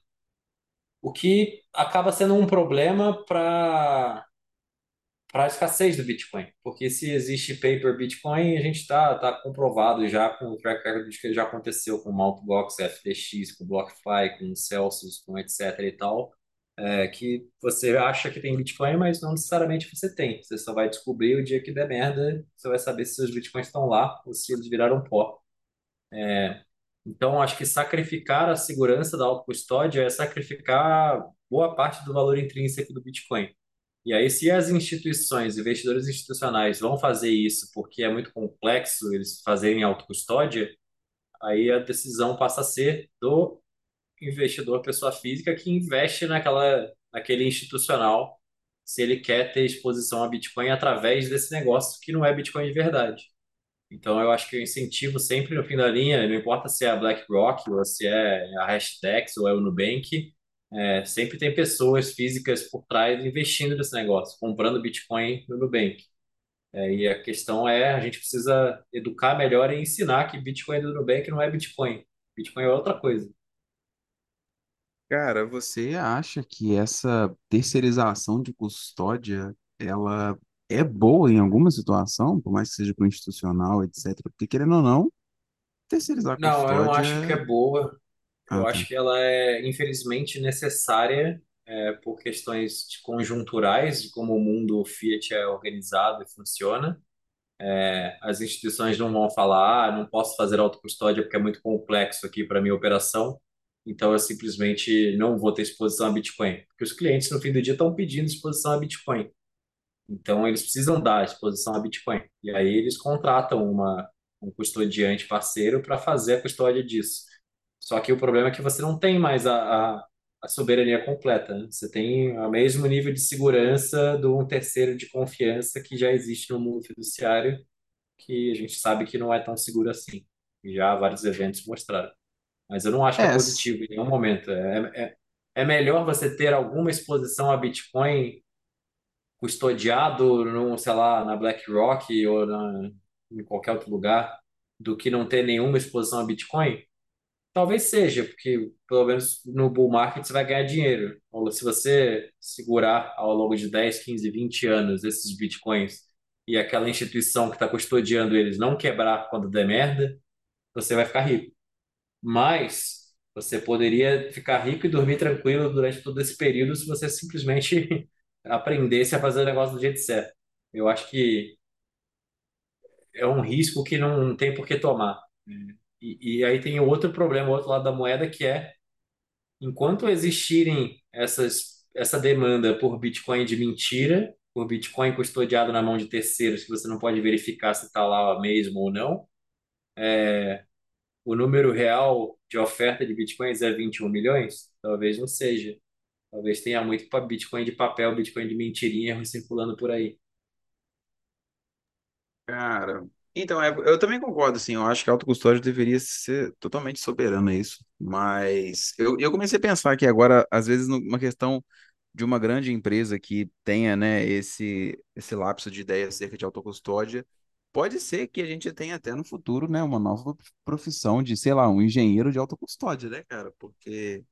o que acaba sendo um problema para para a escassez do Bitcoin. Porque se existe paper Bitcoin, a gente está tá comprovado já com o track record que já aconteceu com Mt. Gox, FTX, com BlockFi, com Celsius, com etc e tal, é, que você acha que tem Bitcoin, mas não necessariamente você tem. Você só vai descobrir o dia que der merda, você vai saber se seus Bitcoins estão lá ou se eles viraram pó. É, então, acho que sacrificar a segurança da autocustódia é sacrificar boa parte do valor intrínseco do Bitcoin. E aí, se as instituições, investidores institucionais vão fazer isso porque é muito complexo eles fazerem autocustódia, aí a decisão passa a ser do investidor, pessoa física, que investe naquela, naquele institucional, se ele quer ter exposição a Bitcoin através desse negócio que não é Bitcoin de verdade. Então, eu acho que eu incentivo sempre no fim da linha, não importa se é a BlackRock, ou se é a Hashdex, ou é o Nubank, é, sempre tem pessoas físicas por trás investindo nesse negócio, comprando Bitcoin no Nubank. É, e a questão é, a gente precisa educar melhor e ensinar que Bitcoin do Nubank não é Bitcoin. Bitcoin é outra coisa. Cara, você acha que essa terceirização de custódia, ela é boa em alguma situação, por mais que seja para o institucional, etc. Porque, querendo ou não, terceirizar a Não, eu não custódia acho que é é... boa. Ah, Eu tá. acho que ela é, infelizmente, necessária é, por questões de conjunturais, de como o mundo Fiat é organizado e funciona. As instituições não vão falar, ah, não posso fazer autocustódia porque é muito complexo aqui para minha operação, então eu simplesmente não vou ter exposição a Bitcoin. Porque os clientes, no fim do dia, estão pedindo exposição a Bitcoin. Então, eles precisam dar exposição a Bitcoin. E aí, eles contratam uma, um custodiante parceiro para fazer a custódia disso. Só que o problema é que você não tem mais a, a, a soberania completa. né? Você tem o mesmo nível de segurança de um terceiro de confiança que já existe no mundo fiduciário, que a gente sabe que não é tão seguro assim. Já vários eventos mostraram. Mas eu não acho que é É, positivo em nenhum momento. É, é, é melhor você ter alguma exposição a Bitcoin custodiado num, sei lá, na BlackRock ou na, em qualquer outro lugar, do que não ter nenhuma exposição a Bitcoin? Talvez seja, porque pelo menos no bull market você vai ganhar dinheiro. Ou se você segurar ao longo de 10, 15, 20 anos esses Bitcoins e aquela instituição que está custodiando eles não quebrar quando der merda, você vai ficar rico. Mas você poderia ficar rico e dormir tranquilo durante todo esse período se você simplesmente aprendesse a fazer o negócio do jeito certo. Eu acho que é um risco que não tem por que tomar. E, e aí tem outro problema, outro lado da moeda, que é enquanto existirem essas, essa demanda por Bitcoin de mentira, por Bitcoin custodiado na mão de terceiros, que você não pode verificar se está lá mesmo ou não, o número real de oferta de Bitcoins é 21 milhões? Talvez não seja. Talvez tenha muito Bitcoin de papel, Bitcoin de mentirinha circulando por aí. Cara, então, é- eu também concordo, assim, eu acho que a autocustódia deveria ser totalmente soberana isso, mas eu, eu comecei a pensar que agora, às vezes, numa questão de uma grande empresa que tenha, né, esse, esse lapso de ideia acerca de autocustódia, pode ser que a gente tenha até no futuro, né, uma nova profissão de, sei lá, um engenheiro de autocustódia, né, cara, porque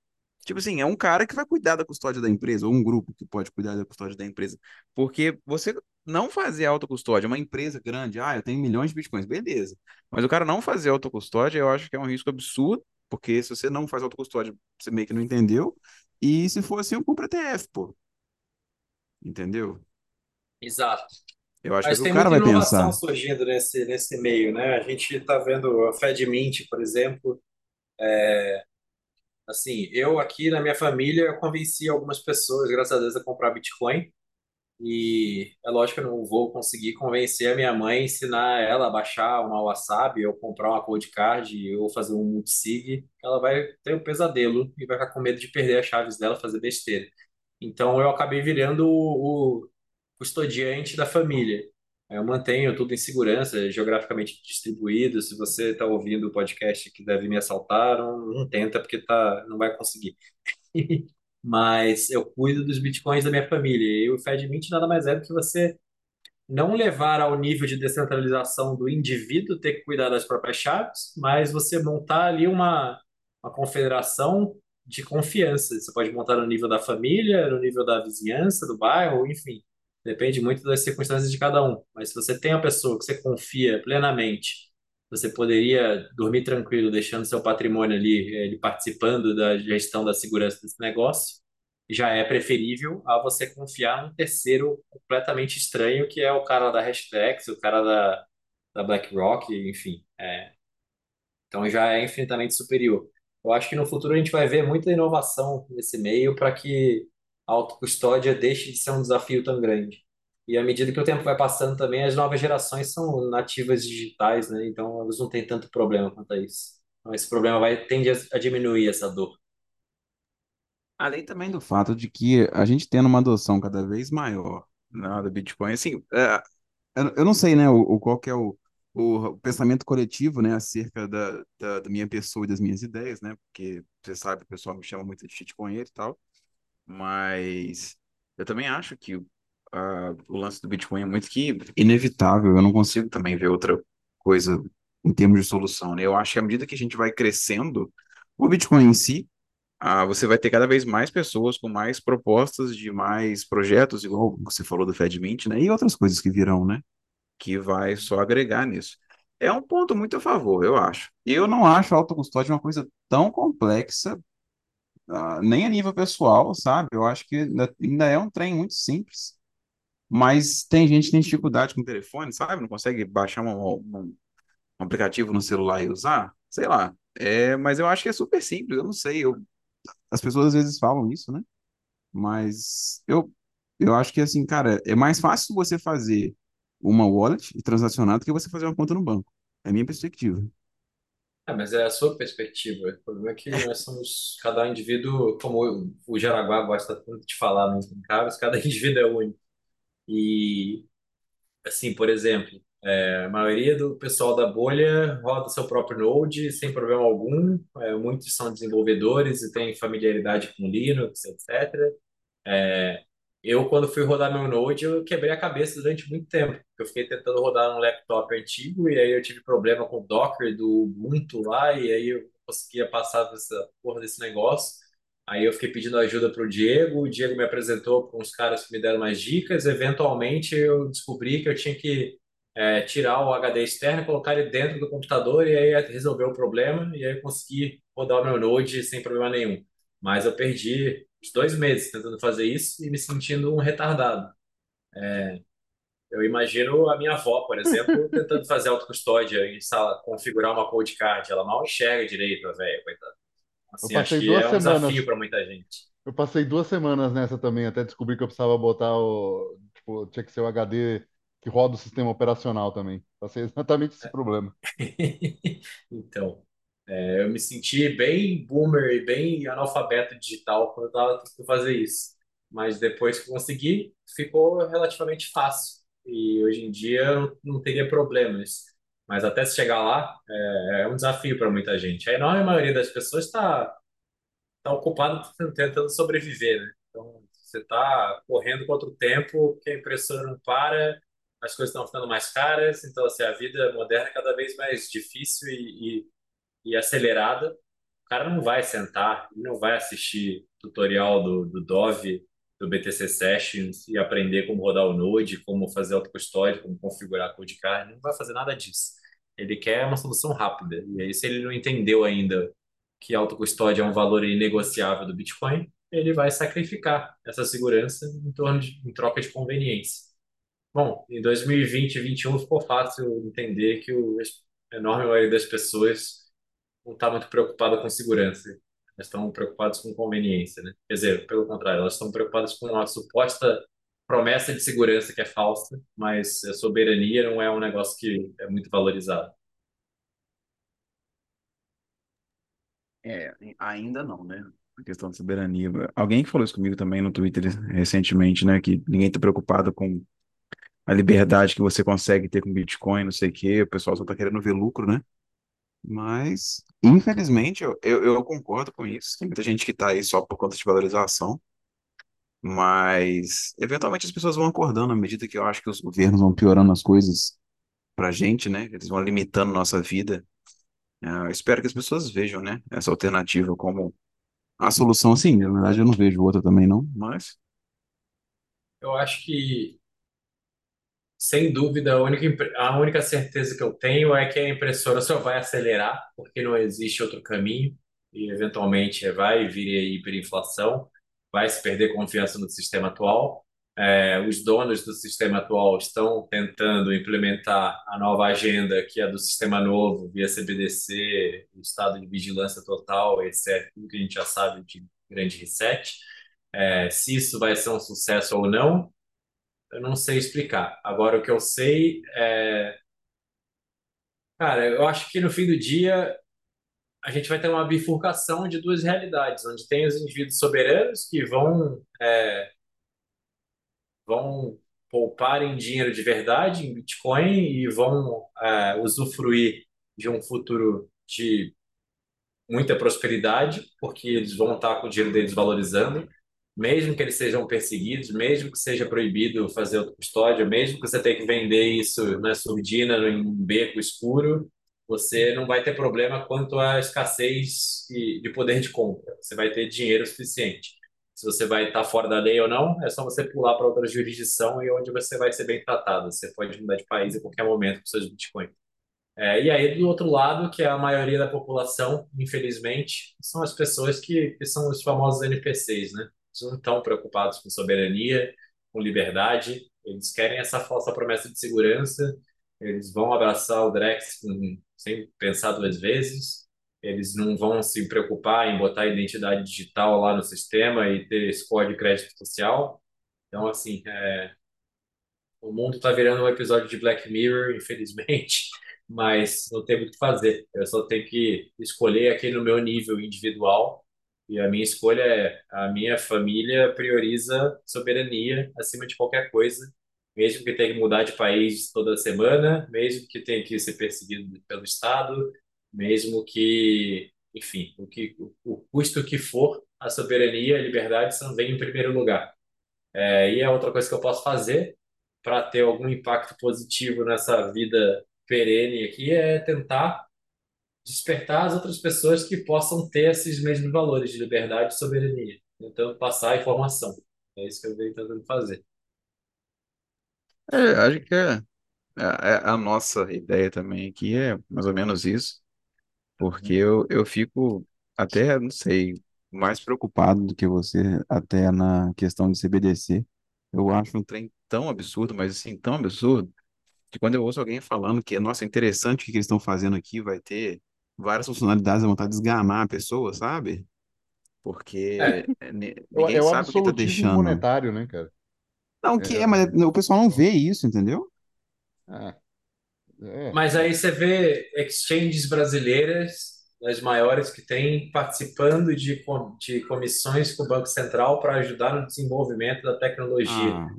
Tipo assim, é um cara que vai cuidar da custódia da empresa, ou um grupo que pode cuidar da custódia da empresa. Porque você não fazer autocustódia, uma empresa grande, ah, eu tenho milhões de bitcoins, beleza. Mas o cara não fazer autocustódia, eu acho que é um risco absurdo, porque se você não faz autocustódia, você meio que não entendeu. E se for assim, eu compro ETF, pô. Entendeu? Exato. Eu acho que é Mas o que o tem cara muita vai inovação pensar. surgindo nesse, nesse meio, né? A gente está vendo a FedMint, por exemplo. Assim, eu aqui na minha família eu convenci algumas pessoas, graças a Deus, a comprar Bitcoin. E é lógico que eu não vou conseguir convencer a minha mãe, ensinar ela a baixar uma Wasabi ou comprar uma Cold Card ou fazer um multisig. Ela vai ter um pesadelo e vai ficar com medo de perder as chaves dela, fazer besteira. Então eu acabei virando o, o custodiante da família. Eu mantenho tudo em segurança, geograficamente distribuído. Se você está ouvindo o podcast que deve me assaltar, não, não tenta porque tá, não vai conseguir. Mas eu cuido dos bitcoins da minha família. E o FedMint nada mais é do que você não levar ao nível de descentralização do indivíduo ter que cuidar das próprias chaves, mas você montar ali uma, uma confederação de confiança. Você pode montar no nível da família, no nível da vizinhança, do bairro, enfim. Depende muito das circunstâncias de cada um. Mas se você tem uma pessoa que você confia plenamente, você poderia dormir tranquilo, deixando seu patrimônio ali, ele participando da gestão da segurança desse negócio, já é preferível a você confiar num terceiro completamente estranho, que é o cara da Hashtags, o cara da, da BlackRock, enfim. É, então já é infinitamente superior. Eu acho que no futuro a gente vai ver muita inovação nesse meio para que autocustódia deixe de ser um desafio tão grande. E à medida que o tempo vai passando também, as novas gerações são nativas digitais, né? Então elas não têm tanto problema quanto a isso. Então esse problema vai tende a diminuir essa dor. Além também do fato de que a gente tendo uma adoção cada vez maior, né, do Bitcoin, assim, é, eu eu não sei, né, o, o- qual que é o, o pensamento coletivo, né, acerca da, da, da minha pessoa e das minhas ideias, né, porque você sabe, o pessoal me chama muito de shitcoinheiro e tal, mas eu também acho que o lance do Bitcoin é muito que inevitável, eu não consigo também ver outra coisa em termos de solução, né, eu acho que à medida que a gente vai crescendo, o Bitcoin em si, você vai ter cada vez mais pessoas com mais propostas de mais projetos, igual você falou do FedMint, né, e outras coisas que virão, né, que vai só agregar nisso. É um ponto muito a favor, eu acho. Eu não acho a autocustódia uma coisa tão complexa, ah, nem a nível pessoal, sabe? Eu acho que ainda, ainda é um trem muito simples. Mas tem gente que tem dificuldade com o telefone, sabe? Não consegue baixar um, um- um aplicativo no celular e usar. Sei lá. É, mas eu acho que é super simples, eu não sei. Eu, as pessoas às vezes falam isso, né? Mas eu, eu acho que, assim, cara, é mais fácil você fazer uma wallet e transacionar do que você fazer uma conta no banco. É a minha perspectiva. É, mas é a sua perspectiva. O problema é que nós somos, cada indivíduo, como o Jaraguá gosta tanto de falar nos brincados, cada indivíduo é único. E, assim, por exemplo, é, a maioria do pessoal da bolha roda seu próprio Node sem problema algum. É, muitos são desenvolvedores e têm familiaridade com Linux, etc. Eu, quando fui rodar meu Node, eu quebrei a cabeça durante muito tempo. Eu fiquei tentando rodar num laptop antigo e aí eu tive problema com o Docker do Ubuntu lá e aí eu conseguia passar dessa porra desse negócio. Aí eu fiquei pedindo ajuda para o Diego, o Diego me apresentou para uns caras que me deram mais dicas. Eventualmente eu descobri que eu tinha que é, tirar o HD externo, colocar ele dentro do computador e aí resolveu o problema e aí eu consegui rodar o meu Node sem problema nenhum. Mas eu perdi uns dois meses tentando fazer isso e me sentindo um retardado. Eu imagino a minha avó, por exemplo, tentando fazer autocustódia em sala, configurar uma cold card. Ela mal enxerga direito, a velha, coitada. Assim, acho que é um semanas. desafio para muita gente. Eu passei duas semanas nessa também, até descobrir que eu precisava botar o. Tipo, tinha que ser o HD que roda o sistema operacional também. Passei exatamente esse problema. Então, é, eu me senti bem boomer e bem analfabeto digital quando eu estava tentando fazer isso. Mas depois que consegui, ficou relativamente fácil. E hoje em dia não, teria problemas. Mas até chegar lá, é, é um desafio para muita gente. A enorme maioria das pessoas está tá ocupado tentando sobreviver, né? Então, você está correndo contra o tempo, porque a impressora não para, as coisas estão ficando mais caras, então, assim, a vida moderna é cada vez mais difícil e, e, e acelerada. O cara não vai sentar, não vai assistir tutorial do, do Dove, do BTC Sessions e aprender como rodar o Node, como fazer autocustódia, como configurar a code card, não vai fazer nada disso. Ele quer uma solução rápida. E aí, se ele não entendeu ainda que autocustódia é um valor inegociável do Bitcoin, ele vai sacrificar essa segurança em torno de, em troca de conveniência. Bom, em 2020 e 2021 ficou fácil entender que o, a enorme maioria das pessoas não está muito preocupada com segurança. Elas estão preocupadas com conveniência, né? Quer dizer, pelo contrário, elas estão preocupadas com a suposta promessa de segurança que é falsa, mas a soberania não é um negócio que é muito valorizado. É, ainda não, né? A questão de soberania. Alguém que falou isso comigo também no Twitter recentemente, né? Que ninguém tá preocupado com a liberdade que você consegue ter com Bitcoin, não sei o quê. O pessoal só tá querendo ver lucro, né? Mas, infelizmente, eu, eu, eu concordo com isso. Tem muita gente que tá aí só por conta de valorização. Mas, eventualmente, as pessoas vão acordando à medida que eu acho que os governos vão piorando as coisas pra gente, né? Eles vão limitando nossa vida. Ah, Eu espero que as pessoas vejam, né? Essa alternativa como a solução, sim. Na verdade, eu não vejo outra também, não. Mas, Eu acho que Sem dúvida, a única, a única certeza que eu tenho é que a impressora só vai acelerar, porque não existe outro caminho, e eventualmente vai vir aí hiperinflação, vai se perder confiança no sistema atual. É, os donos do sistema atual estão tentando implementar a nova agenda, que é do sistema novo, via CBDC, estado de vigilância total, etc. Tudo que a gente já sabe de grande reset. É, se isso vai ser um sucesso ou não, eu não sei explicar. Agora, o que eu sei é, cara, eu acho que no fim do dia a gente vai ter uma bifurcação de duas realidades, onde tem os indivíduos soberanos que vão, é, vão poupar em dinheiro de verdade, em Bitcoin, e vão é, usufruir de um futuro de muita prosperidade, porque eles vão estar com o dinheiro deles valorizando, mesmo que eles sejam perseguidos, mesmo que seja proibido fazer autocustódia, mesmo que você tenha que vender isso na surdina, em um beco escuro, você não vai ter problema quanto à escassez de poder de compra. Você vai ter dinheiro suficiente. Se você vai estar fora da lei ou não, é só você pular para outra jurisdição e onde você vai ser bem tratado. Você pode mudar de país a qualquer momento com seus bitcoins. É, e aí, do outro lado, que é a maioria da população, infelizmente, são as pessoas que, que são os famosos NPCs, né? Não estão preocupados com soberania, com liberdade, eles querem essa falsa promessa de segurança, eles vão abraçar o Drex com- sem pensar duas vezes, eles não vão se preocupar em botar a identidade digital lá no sistema e ter score de crédito social. Então, assim, é, o mundo está virando um episódio de Black Mirror, infelizmente, mas não tem muito o que fazer. Eu só tenho que escolher aqui no meu nível individual. E a minha escolha é: a minha família prioriza soberania acima de qualquer coisa, mesmo que tenha que mudar de país toda semana, mesmo que tenha que ser perseguido pelo Estado, mesmo que, enfim, o que o, custo que for, a soberania e a liberdade são vem em primeiro lugar. É, e a outra coisa que eu posso fazer para ter algum impacto positivo nessa vida perene aqui é tentar despertar as outras pessoas que possam ter esses mesmos valores de liberdade e soberania, tentando passar a informação. É isso que eu venho tentando fazer. é, acho que é, é- é a nossa ideia também aqui é mais ou menos isso. Porque eu, eu fico até, não sei, mais preocupado do que você, até na questão de CBDC. Eu acho um trem tão absurdo, mas assim, tão absurdo, que quando eu ouço alguém falando que, nossa, é interessante o que eles estão fazendo aqui, vai ter várias funcionalidades, a vontade de esganar a pessoa, sabe? É, Porque é, É ninguém é o sabe o que tá deixando. monetário, né, cara? Não, o que é, mas É, o pessoal não vê isso, entendeu? é, é, mas aí você vê exchanges brasileiras, as maiores que têm, participando de, com- de comissões com o Banco Central para ajudar no desenvolvimento da tecnologia. Ah,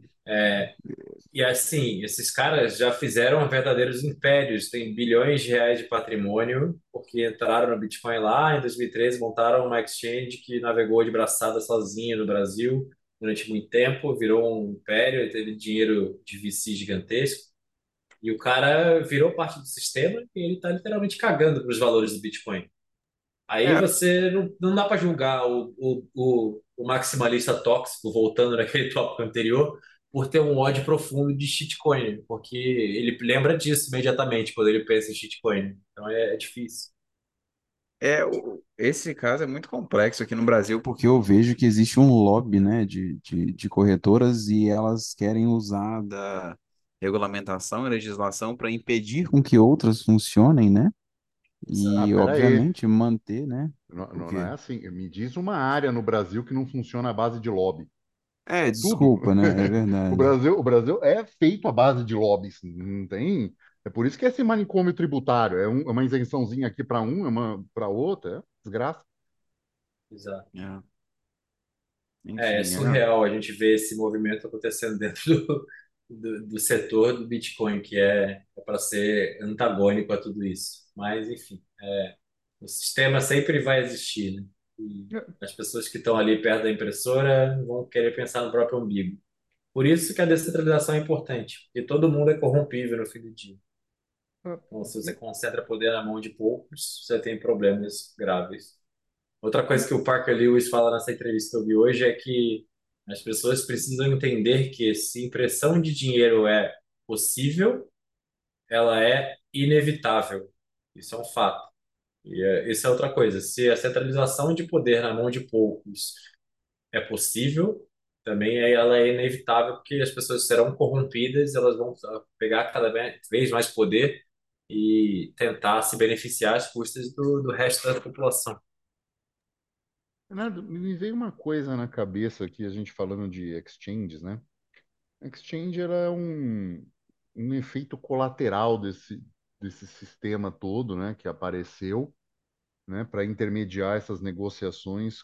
E assim, esses caras já fizeram verdadeiros impérios, têm bilhões de reais de patrimônio, porque entraram no Bitcoin lá em 2013, montaram uma exchange que navegou de braçada sozinha no Brasil durante muito tempo, virou um império, teve dinheiro de VC gigantesco, e o cara virou parte do sistema e ele está literalmente cagando para os valores do Bitcoin. Aí é, você não, não dá para julgar o, o, o, o maximalista tóxico, voltando naquele tópico anterior, por ter um ódio profundo de shitcoin, porque ele lembra disso imediatamente quando ele pensa em shitcoin. Então é, é difícil. é, esse caso é muito complexo aqui no Brasil, porque eu vejo que existe um lobby, né, de, de, de corretoras e elas querem usar da regulamentação e legislação para impedir com que outras funcionem, né? ah, E, aí. obviamente, manter, né? Não, O não, não é assim. Me diz uma área no Brasil que não funciona à base de lobby. É, desculpa, né? É O verdade. Brasil, o Brasil é feito à base de lobbies. Não tem. É por isso que é esse manicômio tributário é, um- é uma isençãozinha aqui para um, é uma para outra. É desgraça. Exato. É, É, é enfim, é, surreal a gente ver esse movimento acontecendo dentro do, do, do setor do Bitcoin, que é, é para ser antagônico a tudo isso. Mas, enfim, é, o sistema sempre vai existir, né? E as pessoas que estão ali perto da impressora vão querer pensar no próprio umbigo. Por isso que a descentralização é importante, porque todo mundo é corrompível no fim do dia. Então, se você concentra poder na mão de poucos, você tem problemas graves. Outra coisa que o Parker Lewis fala nessa entrevista que eu vi hoje é que as pessoas precisam entender que se impressão de dinheiro é possível, ela é inevitável. Isso é um fato. E é, isso é outra coisa. Se a centralização de poder na mão de poucos é possível, também é- ela é inevitável porque as pessoas serão corrompidas, elas vão pegar cada vez mais poder e tentar se beneficiar às custas do, do resto da população. Leonardo, me veio uma coisa na cabeça aqui, a gente falando de exchanges, né? Exchange ela é um, um efeito colateral desse, desse sistema todo, né, que apareceu, né, para intermediar essas negociações.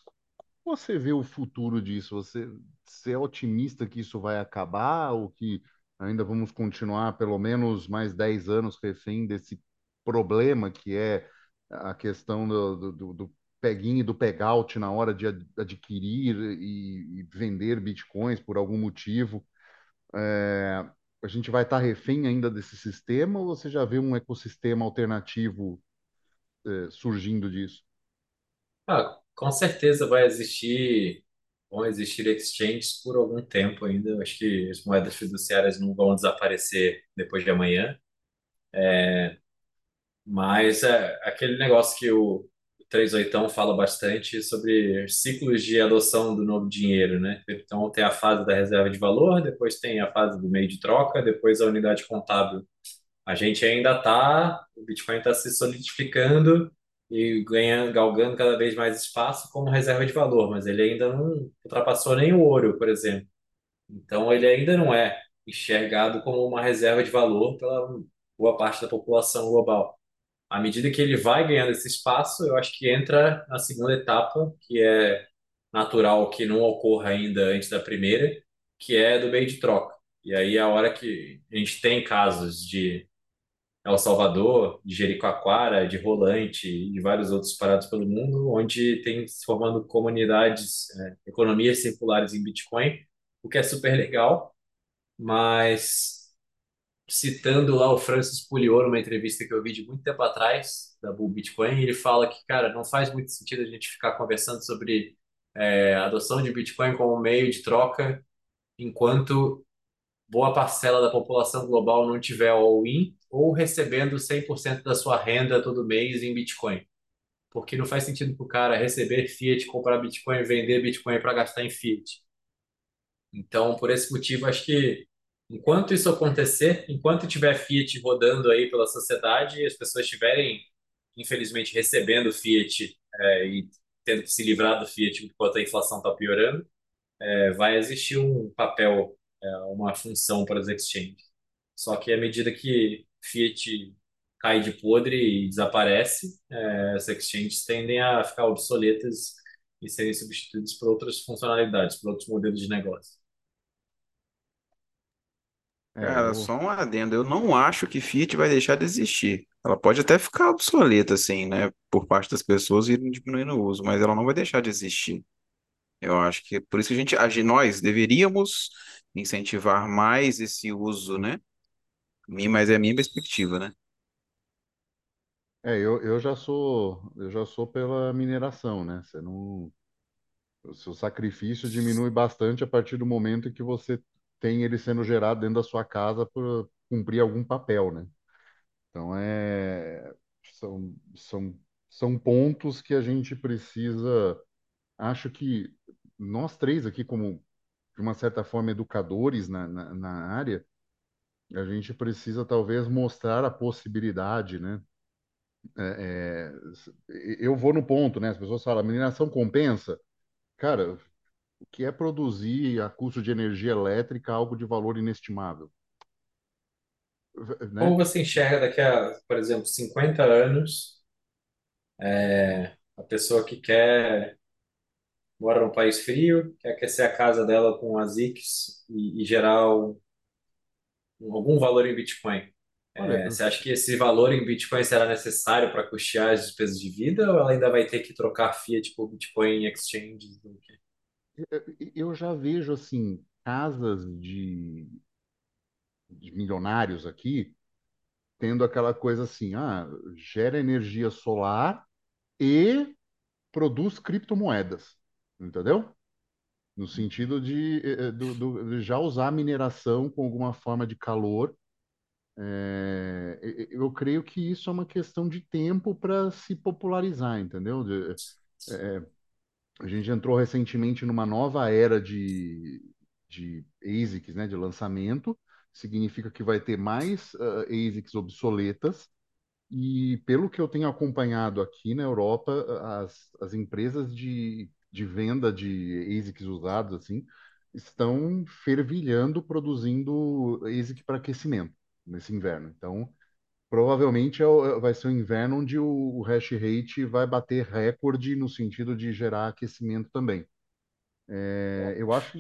Como você vê o futuro disso? Você, você é otimista que isso vai acabar ou que ainda vamos continuar pelo menos mais 10 anos refém desse problema que é a questão do, do, do peguin e do pegout na hora de ad- adquirir e, e vender bitcoins por algum motivo? É, a gente vai estar refém ainda desse sistema ou você já vê um ecossistema alternativo, é, surgindo disso? Ah, com certeza vai existir, vão existir exchanges por algum tempo ainda. Acho que as moedas fiduciárias não vão desaparecer depois de amanhã. Mas é aquele negócio que o 38 fala bastante sobre ciclos de adoção do novo dinheiro, né? Então tem a fase da reserva de valor, depois tem a fase do meio de troca, depois a unidade contábil. A gente ainda está, o Bitcoin está se solidificando e ganhando, galgando cada vez mais espaço como reserva de valor, mas ele ainda não ultrapassou nem o ouro, por exemplo. Então ele ainda não é enxergado como uma reserva de valor pela boa parte da população global. À medida que ele vai ganhando esse espaço, eu acho que entra na segunda etapa, que é natural que não ocorra ainda antes da primeira, que é do meio de troca. E aí a hora que a gente tem casos de El Salvador, de Jericoacoara, de Rolante e de vários outros parados pelo mundo, onde tem se formando comunidades, é, economias circulares em Bitcoin, o que é super legal, mas citando lá o Francis Pouliot numa entrevista que eu vi de muito tempo atrás, da Bull Bitcoin, ele fala que, cara, não faz muito sentido a gente ficar conversando sobre é, adoção de Bitcoin como meio de troca enquanto boa parcela da população global não tiver all-in ou recebendo 100% da sua renda todo mês em Bitcoin. Porque não faz sentido para o cara receber Fiat, comprar Bitcoin vender Bitcoin para gastar em Fiat. Então, por esse motivo, acho que enquanto isso acontecer, enquanto tiver Fiat rodando aí pela sociedade e as pessoas estiverem, infelizmente, recebendo Fiat é, e tendo que se livrar do Fiat enquanto a inflação está piorando, é, vai existir um papel, é, uma função para os exchanges. Só que à medida que Fiat cai de podre e desaparece, é, as exchanges tendem a ficar obsoletas e serem substituídas por outras funcionalidades, por outros modelos de negócio. É, Cara, só um adendo. Eu não acho que Fiat vai deixar de existir. Ela pode até ficar obsoleta, assim, né, por parte das pessoas e diminuindo o uso, mas ela não vai deixar de existir. Eu acho que por isso que a gente, nós deveríamos incentivar mais esse uso, né? Mas é a minha perspectiva, né? é, eu, eu já sou, eu já sou pela mineração, né? Você não, o seu sacrifício diminui bastante a partir do momento em que você tem ele sendo gerado dentro da sua casa por cumprir algum papel, né? Então é, são, são, são pontos que a gente precisa. Acho que nós três aqui, como de uma certa forma educadores na, na, na área, a gente precisa talvez mostrar a possibilidade, né? É, é, eu vou no ponto, né? As pessoas falam, a mineração compensa? Cara, o que é produzir a custo de energia elétrica algo de valor inestimável, Como né? você enxerga daqui a, por exemplo, 50 anos, a pessoa que quer mora num país frio, quer aquecer a casa dela com ASICs e, e gerar um- um- algum valor em Bitcoin? É, você acha que esse valor em Bitcoin será necessário para custear as despesas de vida ou ela ainda vai ter que trocar Fiat por Bitcoin em exchanges? eu já vejo assim casas de, de milionários aqui tendo aquela coisa assim, ah, gera energia solar e produz criptomoedas, entendeu? No sentido de, eh, eh, de já usar a mineração com alguma forma de calor. É, eu creio que isso é uma questão de tempo para se popularizar, entendeu? De- a gente entrou recentemente numa nova era de, de ASICs, né, de lançamento. Significa que vai ter mais ah, ASICs obsoletas E pelo que eu tenho acompanhado aqui na Europa, as, as empresas de, de venda de ASICs usados assim estão fervilhando produzindo ASIC para aquecimento nesse inverno. Então, provavelmente é o- vai ser um inverno onde o, hash rate vai bater recorde no sentido de gerar aquecimento também. É, eu acho,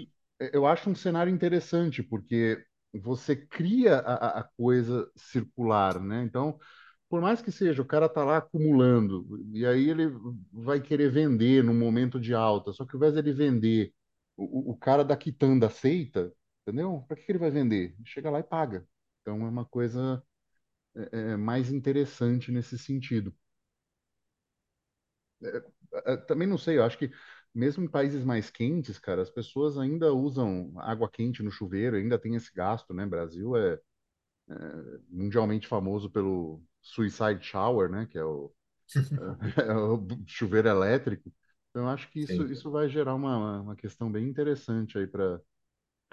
eu acho um cenário interessante, porque você cria a, a a coisa circular, né? Então, por mais que seja, o cara tá lá acumulando, e aí ele vai querer vender no momento de alta, só que ao invés dele vender, o, o cara da quitanda aceita, entendeu? Para que que ele vai vender? Chega lá e paga. Então é uma coisa é, é, mais interessante nesse sentido. É, Também não sei, eu acho que mesmo em países mais quentes, cara, as pessoas ainda usam água quente no chuveiro, ainda tem esse gasto, né? Brasil é mundialmente famoso pelo suicide shower, né? Que é o é o chuveiro elétrico. Então, eu acho que isso, Sim, isso vai gerar uma, uma questão bem interessante aí para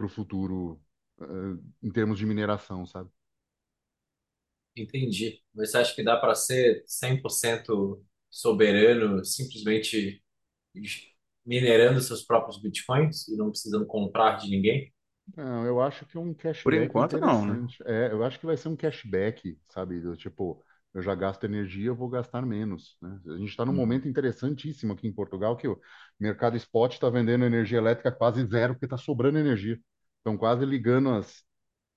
o futuro, eh, em termos de mineração, sabe? entendi. Mas você acha que dá para ser 100% soberano simplesmente minerando seus próprios Bitcoins e não precisando comprar de ninguém? Não, eu acho que é um Por cashback enquanto, não, né? interessante. É, eu acho que vai ser um cashback, sabe? Do tipo, eu já gasto energia, eu vou gastar menos, né? A gente está num Uhum. momento interessantíssimo aqui em Portugal que o mercado spot está vendendo energia elétrica quase zero, porque está sobrando energia. Estão quase ligando as,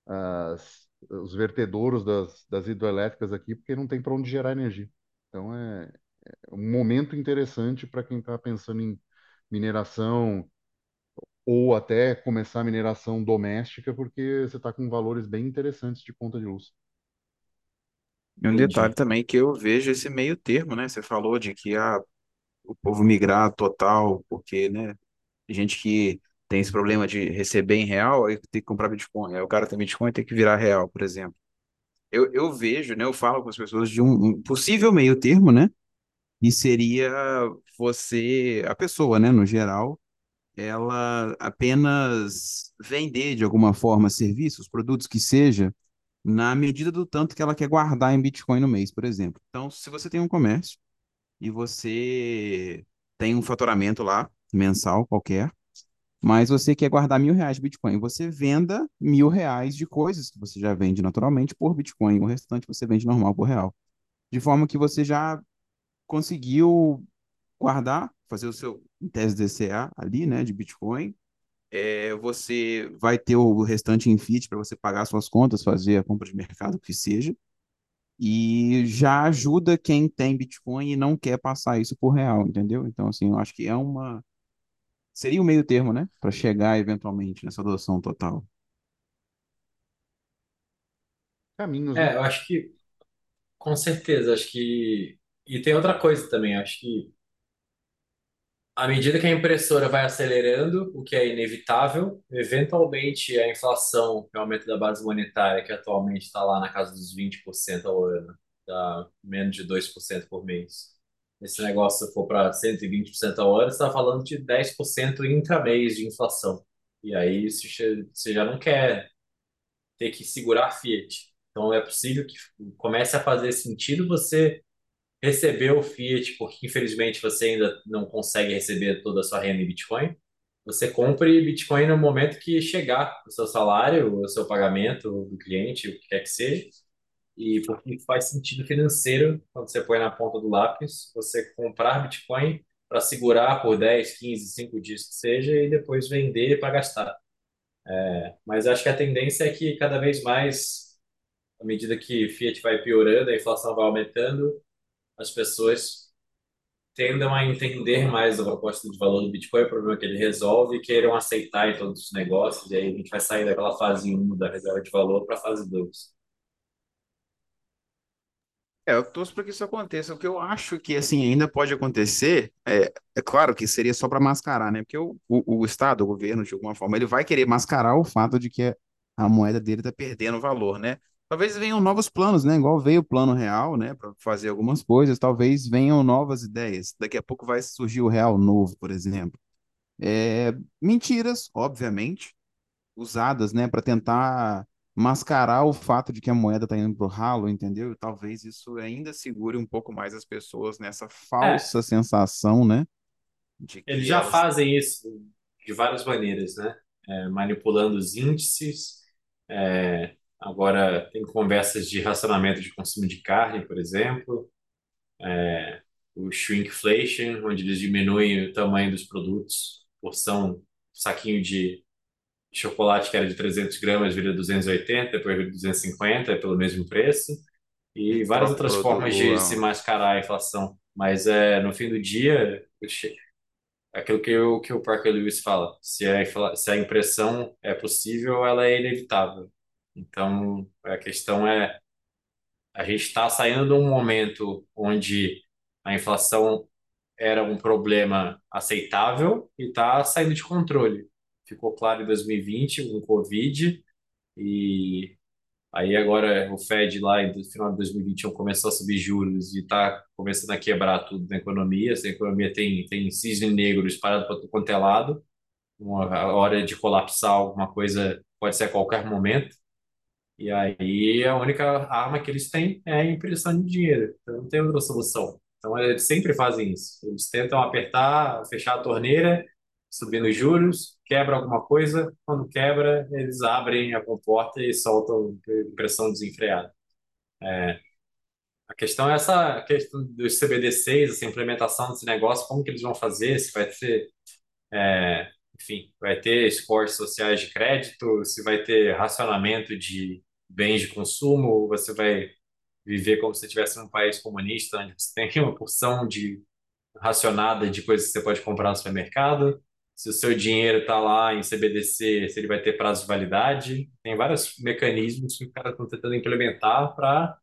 as, os vertedouros das, das hidroelétricas aqui, porque não tem para onde gerar energia. Então é, é um momento interessante para quem está pensando em mineração ou até começar a mineração doméstica, porque você está com valores bem interessantes de conta de luz. E um detalhe Entendi. também que eu vejo esse meio termo, né? Você falou de que ah, o povo migrar total, porque, né, tem gente que tem esse problema de receber em real, aí tem que comprar Bitcoin. Aí o cara tem Bitcoin e tem que virar real, por exemplo. Eu, eu vejo, né? Eu falo com as pessoas de um, um possível meio termo, né? E seria você, a pessoa, né, no geral. Ela apenas vender de alguma forma serviços, produtos que seja, na medida do tanto que ela quer guardar em Bitcoin no mês, por exemplo. Então, se você tem um comércio e você tem um faturamento lá, mensal qualquer, mas você quer guardar mil reais de Bitcoin, você venda mil reais de coisas que você já vende naturalmente por Bitcoin, o restante você vende normal por real. De forma que você já conseguiu guardar, fazer o seu em tese DCA ali, né, de Bitcoin. É, você vai ter o restante em fiat para você pagar suas contas, fazer a compra de mercado, o que seja. E já ajuda quem tem Bitcoin e não quer passar isso por real, entendeu? Então, assim, eu acho que é uma. Seria o meio termo, né? Para chegar eventualmente nessa adoção total. Caminhos, né? É, eu acho que, com certeza, acho que. E tem outra coisa também, acho que à medida que a impressora vai acelerando, o que é inevitável, eventualmente a inflação, o aumento da base monetária, que atualmente está lá na casa dos 20% ao ano, dá menos de 2% por mês. Esse negócio for para 120% ao ano, você está falando de 10% intra-mês de inflação. E aí você já não quer ter que segurar a Fiat. Então é possível que comece a fazer sentido você receber o Fiat, porque infelizmente você ainda não consegue receber toda a sua renda em Bitcoin, você compre Bitcoin no momento que chegar o seu salário, o seu pagamento do cliente, o que quer que seja, e porque faz sentido financeiro, quando você põe na ponta do lápis, você comprar Bitcoin para segurar por 10, 15, 5 dias que seja, e depois vender para gastar. É, mas acho que a tendência é que cada vez mais, à medida que Fiat vai piorando, a inflação vai aumentando, as pessoas tendam a entender mais a proposta de valor do Bitcoin, o problema que ele resolve, e queiram aceitar em todos os negócios, e aí a gente vai sair daquela fase 1 da reserva de valor para a fase 2. É, eu torço para que isso aconteça. O que eu acho que assim ainda pode acontecer é, é claro que seria só para mascarar, né? Porque o, o, o Estado, o governo, de alguma forma, ele vai querer mascarar o fato de que a moeda dele está perdendo valor, né? Talvez venham novos planos, né? Igual veio o plano real, né? Para fazer algumas coisas, talvez venham novas ideias. Daqui a pouco vai surgir o real novo, por exemplo. É, mentiras, obviamente, usadas, né? Para tentar mascarar o fato de que a moeda está indo para o ralo, entendeu? E talvez isso ainda segure um pouco mais as pessoas nessa É, falsa sensação, né? De eles já elas. fazem isso de várias maneiras, né? É, manipulando os índices. é, agora tem conversas de racionamento de consumo de carne, por exemplo. O shrinkflation, onde eles diminuem o tamanho dos produtos, porção, saquinho de chocolate que era de 300 gramas vira 280, depois vira 250, é pelo mesmo preço. E Eles várias outras formas de se mascarar a inflação. Mas é, no fim do dia, é aquilo que, o que o Parker Lewis fala, se a, infla- se a impressão é possível, ela é inevitável. Então, a questão é, a gente está saindo de um momento onde a inflação era um problema aceitável e está saindo de controle. Ficou claro em 2020 com o Covid, e aí agora o Fed lá no final de 2021 começou a subir juros e está começando a quebrar tudo na economia. Essa economia tem, tem cisne negro disparado para quanto é lado. Uma hora de colapsar alguma coisa pode ser a qualquer momento. E aí a única arma que eles têm é a impressão de dinheiro. Então não tem outra solução. Então eles sempre fazem isso. Eles tentam apertar, fechar a torneira, subindo os juros, quebra alguma coisa. Quando quebra, eles abrem a comporta e soltam impressão desenfreada. A questão é essa a questão dos CBDCs, essa implementação desse negócio, como que eles vão fazer? Se vai ter, é, enfim, vai ter scores sociais de crédito, se vai ter racionamento de bens de consumo, você vai viver como se estivesse num país comunista, onde você tem uma porção de racionada de coisas que você pode comprar no supermercado. Se o seu dinheiro está lá em CBDC, se ele vai ter prazo de validade. Tem vários mecanismos que os caras estão tentando implementar para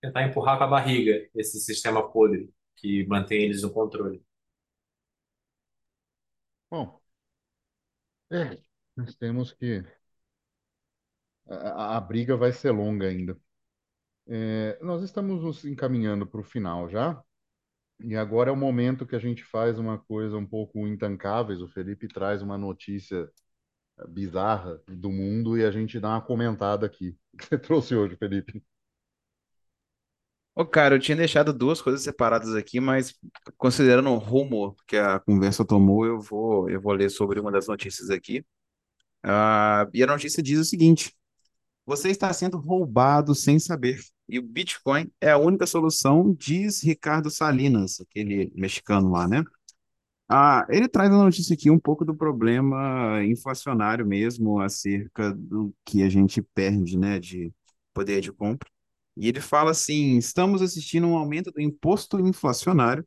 tentar empurrar com a barriga esse sistema podre que mantém eles no controle. Bom, é, nós temos que. A, a- briga vai ser longa ainda. É, nós estamos nos encaminhando para o final já. E agora é o momento que a gente faz uma coisa um pouco intancáveis. O Felipe traz uma notícia bizarra do mundo e a gente dá uma comentada aqui. O que você trouxe hoje, Felipe? Cara, eu tinha deixado duas coisas separadas aqui, mas considerando o rumo que a conversa tomou, eu vou, eu vou ler sobre uma das notícias aqui. Ah, e a notícia diz o seguinte: você está sendo roubado sem saber. E o Bitcoin é a única solução, diz Ricardo Salinas, aquele mexicano lá, né? Ah, ele traz a notícia aqui um pouco do problema inflacionário mesmo, acerca do que a gente perde, né, de poder de compra. E ele fala assim: estamos assistindo um aumento do imposto inflacionário,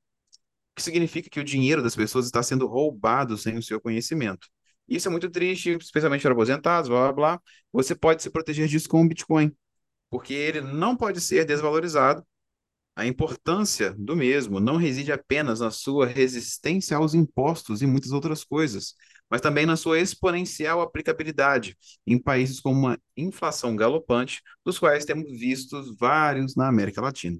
que significa que o dinheiro das pessoas está sendo roubado sem o seu conhecimento. Isso é muito triste, especialmente para aposentados, blá blá blá. Você pode se proteger disso com o Bitcoin, porque ele não pode ser desvalorizado a importância do mesmo não reside apenas na sua resistência aos impostos e muitas outras coisas, mas também na sua exponencial aplicabilidade em países com uma inflação galopante, dos quais temos visto vários na América Latina.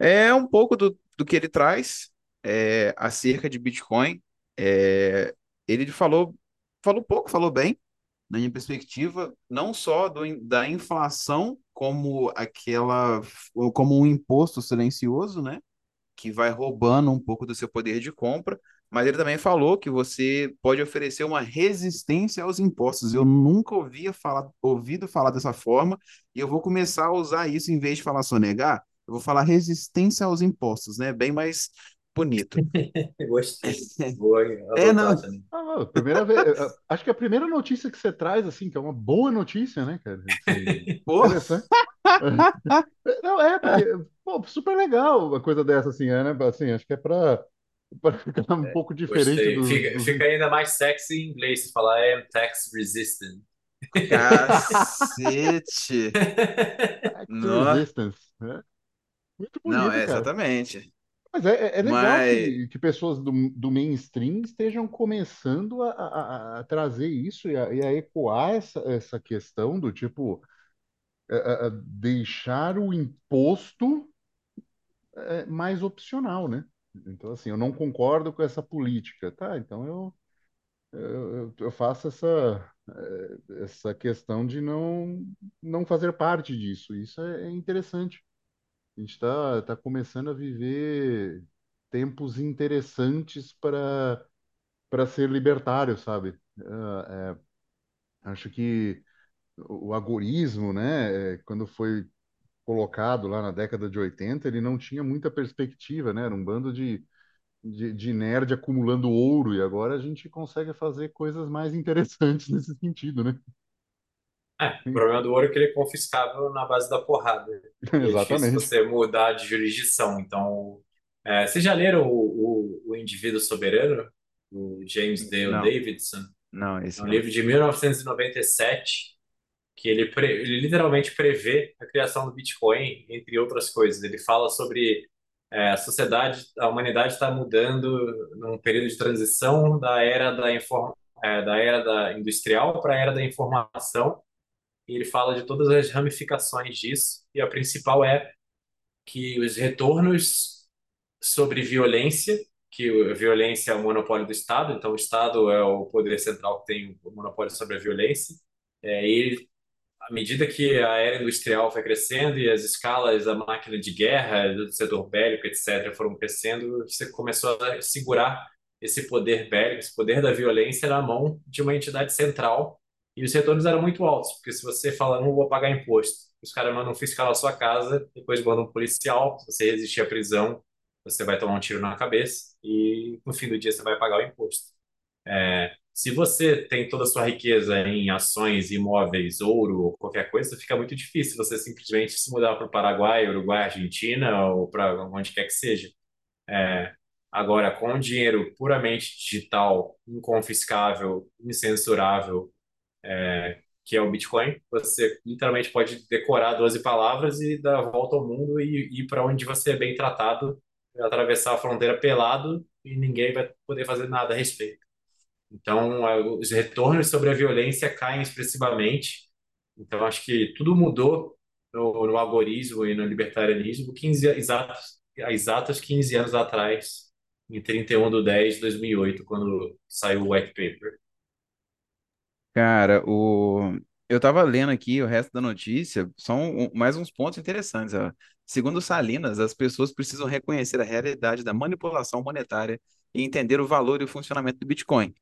É um pouco do, do que ele traz é, acerca de Bitcoin. É, ele falou, falou pouco, falou bem, na minha perspectiva, não só do, da inflação como aquela, como um imposto silencioso, né? Que vai roubando um pouco do seu poder de compra, mas ele também falou que você pode oferecer uma resistência aos impostos. Eu nunca ouvia falar, ouvido falar dessa forma, e eu vou começar a usar isso em vez de falar sonegar, eu vou falar resistência aos impostos, né? Bem mais bonito. Gostei. Vou É, não. também. Ah, primeira vez, acho que a primeira notícia que você traz, assim, que é uma boa notícia, né, cara? Pô, interessante. Não, é, porque, pô, super legal uma coisa dessa, assim, é, né? Assim, acho que é pra, pra ficar um pouco diferente dos, Fica, dos fica ainda mais sexy em inglês se falar I am tax resistant. cacete. tax Não, resistance, né? Muito não, bonito, é cara. exatamente. Mas é, é- é legal Mas que, que pessoas do, do mainstream estejam começando a, a- a- trazer isso e a, e a ecoar essa, essa questão do tipo, é, é, é, deixar o imposto é, mais opcional, né? Então, assim, eu não concordo com essa política. Tá, então eu, eu, eu faço essa, é, essa questão de não, não fazer parte disso. Isso é é interessante. A gente está tá começando a viver tempos interessantes para para ser libertário, sabe? Ah, é, acho que o o agorismo, né, é, quando foi colocado lá na década de 80, ele não tinha muita perspectiva, né? Era um bando de, de, de nerd acumulando ouro, e agora a gente consegue fazer coisas mais interessantes nesse sentido, né? É, o problema do ouro é que ele é confiscável na base da porrada. É difícil Exatamente. você mudar de jurisdição. Então, é, vocês já leram o, o, o Indivíduo Soberano, do James Dale não, Davidson? não, É esse um não. livro de 1997 que ele, pre- ele literalmente prevê a criação do Bitcoin, entre outras coisas. Ele fala sobre é, a sociedade, a humanidade está mudando num período de transição da era da, inform, é, da era da industrial para a era da informação. E ele fala de todas as ramificações disso, e a principal é que os retornos sobre violência, que a violência é o monopólio do Estado, então o Estado é o poder central que tem o monopólio sobre a violência, é, e à medida que a era industrial foi crescendo e as escalas da máquina de guerra, do setor bélico, etc., foram crescendo, você começou a segurar esse poder bélico, esse poder da violência na mão de uma entidade central. E os retornos eram muito altos, porque se você fala, não vou pagar imposto, os caras mandam um fiscal na sua casa, depois mandam um policial, se você resistir à prisão, você vai tomar um tiro na cabeça e no fim do dia você vai pagar o imposto. É, se você tem toda a sua riqueza em ações, imóveis, ouro ou qualquer coisa, fica muito difícil você simplesmente se mudar para o Paraguai, Uruguai, Argentina ou para onde quer que seja. É, agora, com dinheiro puramente digital, inconfiscável, incensurável, que é o Bitcoin, você literalmente pode decorar 12 palavras e dar a volta ao mundo e ir para onde você é bem tratado, atravessar a fronteira pelado e ninguém vai poder fazer nada a respeito. Então, os retornos sobre a violência caem expressivamente. Então, acho que tudo mudou no, no algoritmo e no libertarianismo 15, exatos, exatos 15 anos atrás, em 31 de 10 de 2008, quando saiu o white paper. Cara, o... eu tava lendo aqui o resto da notícia, são mais uns pontos interessantes. ó. Segundo Salinas, as pessoas precisam reconhecer a realidade da manipulação monetária e entender o valor e o funcionamento do Bitcoin.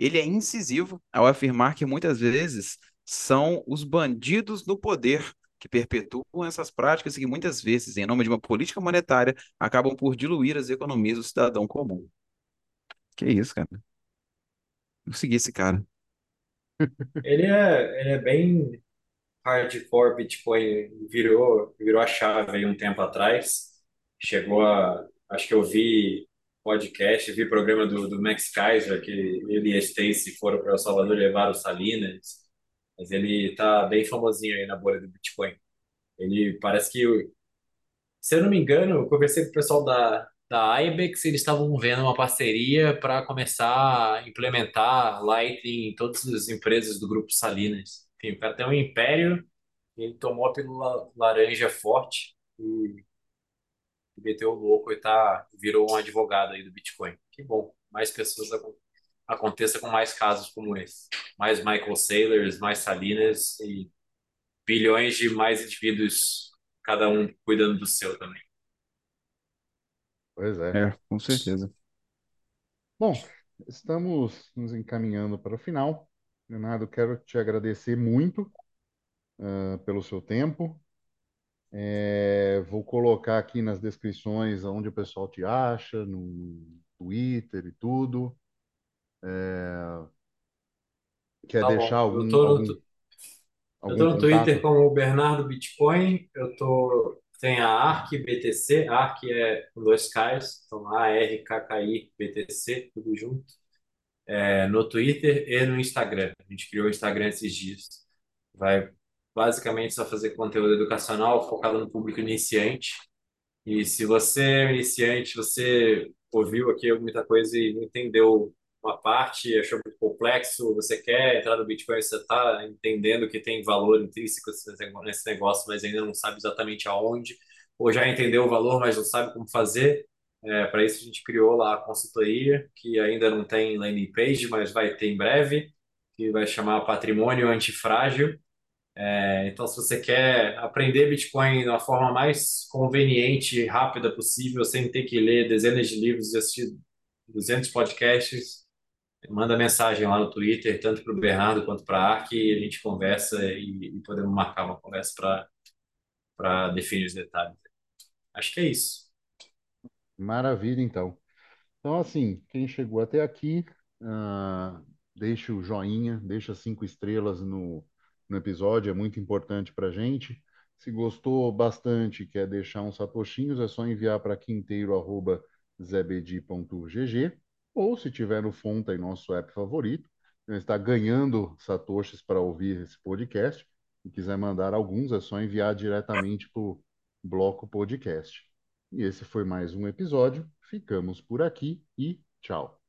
Ele é incisivo ao afirmar que muitas vezes são os bandidos no poder que perpetuam essas práticas e que muitas vezes, em nome de uma política monetária, acabam por diluir as economias do cidadão comum. Que isso, cara? Eu segui esse cara. Ele é, ele é bem hardcore Bitcoin, virou, virou a chave aí um tempo atrás. Chegou a. Acho que eu vi podcast, vi programa do, do Max Kaiser, que ele e a Stacy foram para El Salvador levar o Salinas. Mas ele tá bem famosinho aí na bolha do Bitcoin. Ele parece que, se eu não me engano, eu conversei com o pessoal da, da Ibex, eles estavam vendo uma parceria para começar a implementar Lightning em todas as empresas do grupo Salinas. Enfim, o cara tem um império, ele tomou a pílula laranja forte e meteu o louco e tá, virou um advogado aí do Bitcoin. Que bom, mais pessoas acon- aconteça com mais casos como esse. Mais Michael Saylors, mais Salinas e bilhões de mais indivíduos, cada um cuidando do seu também. Pois é. É, com certeza. Bom, estamos nos encaminhando para o final. Leonardo, quero te agradecer muito, ah, pelo seu tempo. É, vou colocar aqui nas descrições onde o pessoal te acha, no Twitter e tudo. Quer Tá deixar bom. Eu algum, tô no, algum, tu- eu algum tô no Twitter contato? como o Bernardo Bitcoin. Eu tô tem a ARK BTC, ARK é com dois Ks, então A-R-K-K-I BTC, tudo junto. É, no Twitter e no Instagram. A gente criou o Instagram esses dias. Vai basicamente só fazer conteúdo educacional focado no público iniciante. E se você é iniciante, você ouviu aqui muita coisa e não entendeu uma parte, achou muito complexo, você quer entrar no Bitcoin, você está entendendo que tem valor intrínseco nesse negócio, mas ainda não sabe exatamente aonde, ou já entendeu o valor, mas não sabe como fazer. É, para isso a gente criou lá a consultoria, que ainda não tem landing page, mas vai ter em breve, que vai chamar Patrimônio Antifrágil. É, Então, se você quer aprender Bitcoin da forma mais conveniente e rápida possível, sem ter que ler dezenas de livros e assistir 200 podcasts, manda mensagem lá no Twitter, tanto para o Bernardo quanto para a Ark, e a gente conversa e, e podemos marcar uma conversa para definir os detalhes. Acho que é isso. Maravilha, então. Então, assim, quem chegou até aqui, ah, deixa o joinha, deixa cinco estrelas no, no episódio, é muito importante para gente. Se gostou bastante, quer deixar uns satoshinhos, é só enviar para quinteiro.zebedi.gg ou se tiver no Fonta em nosso app favorito, está ganhando satoshis para ouvir esse podcast e quiser mandar alguns, é só enviar diretamente para o bloco podcast. E esse foi mais um episódio. Ficamos por aqui e tchau.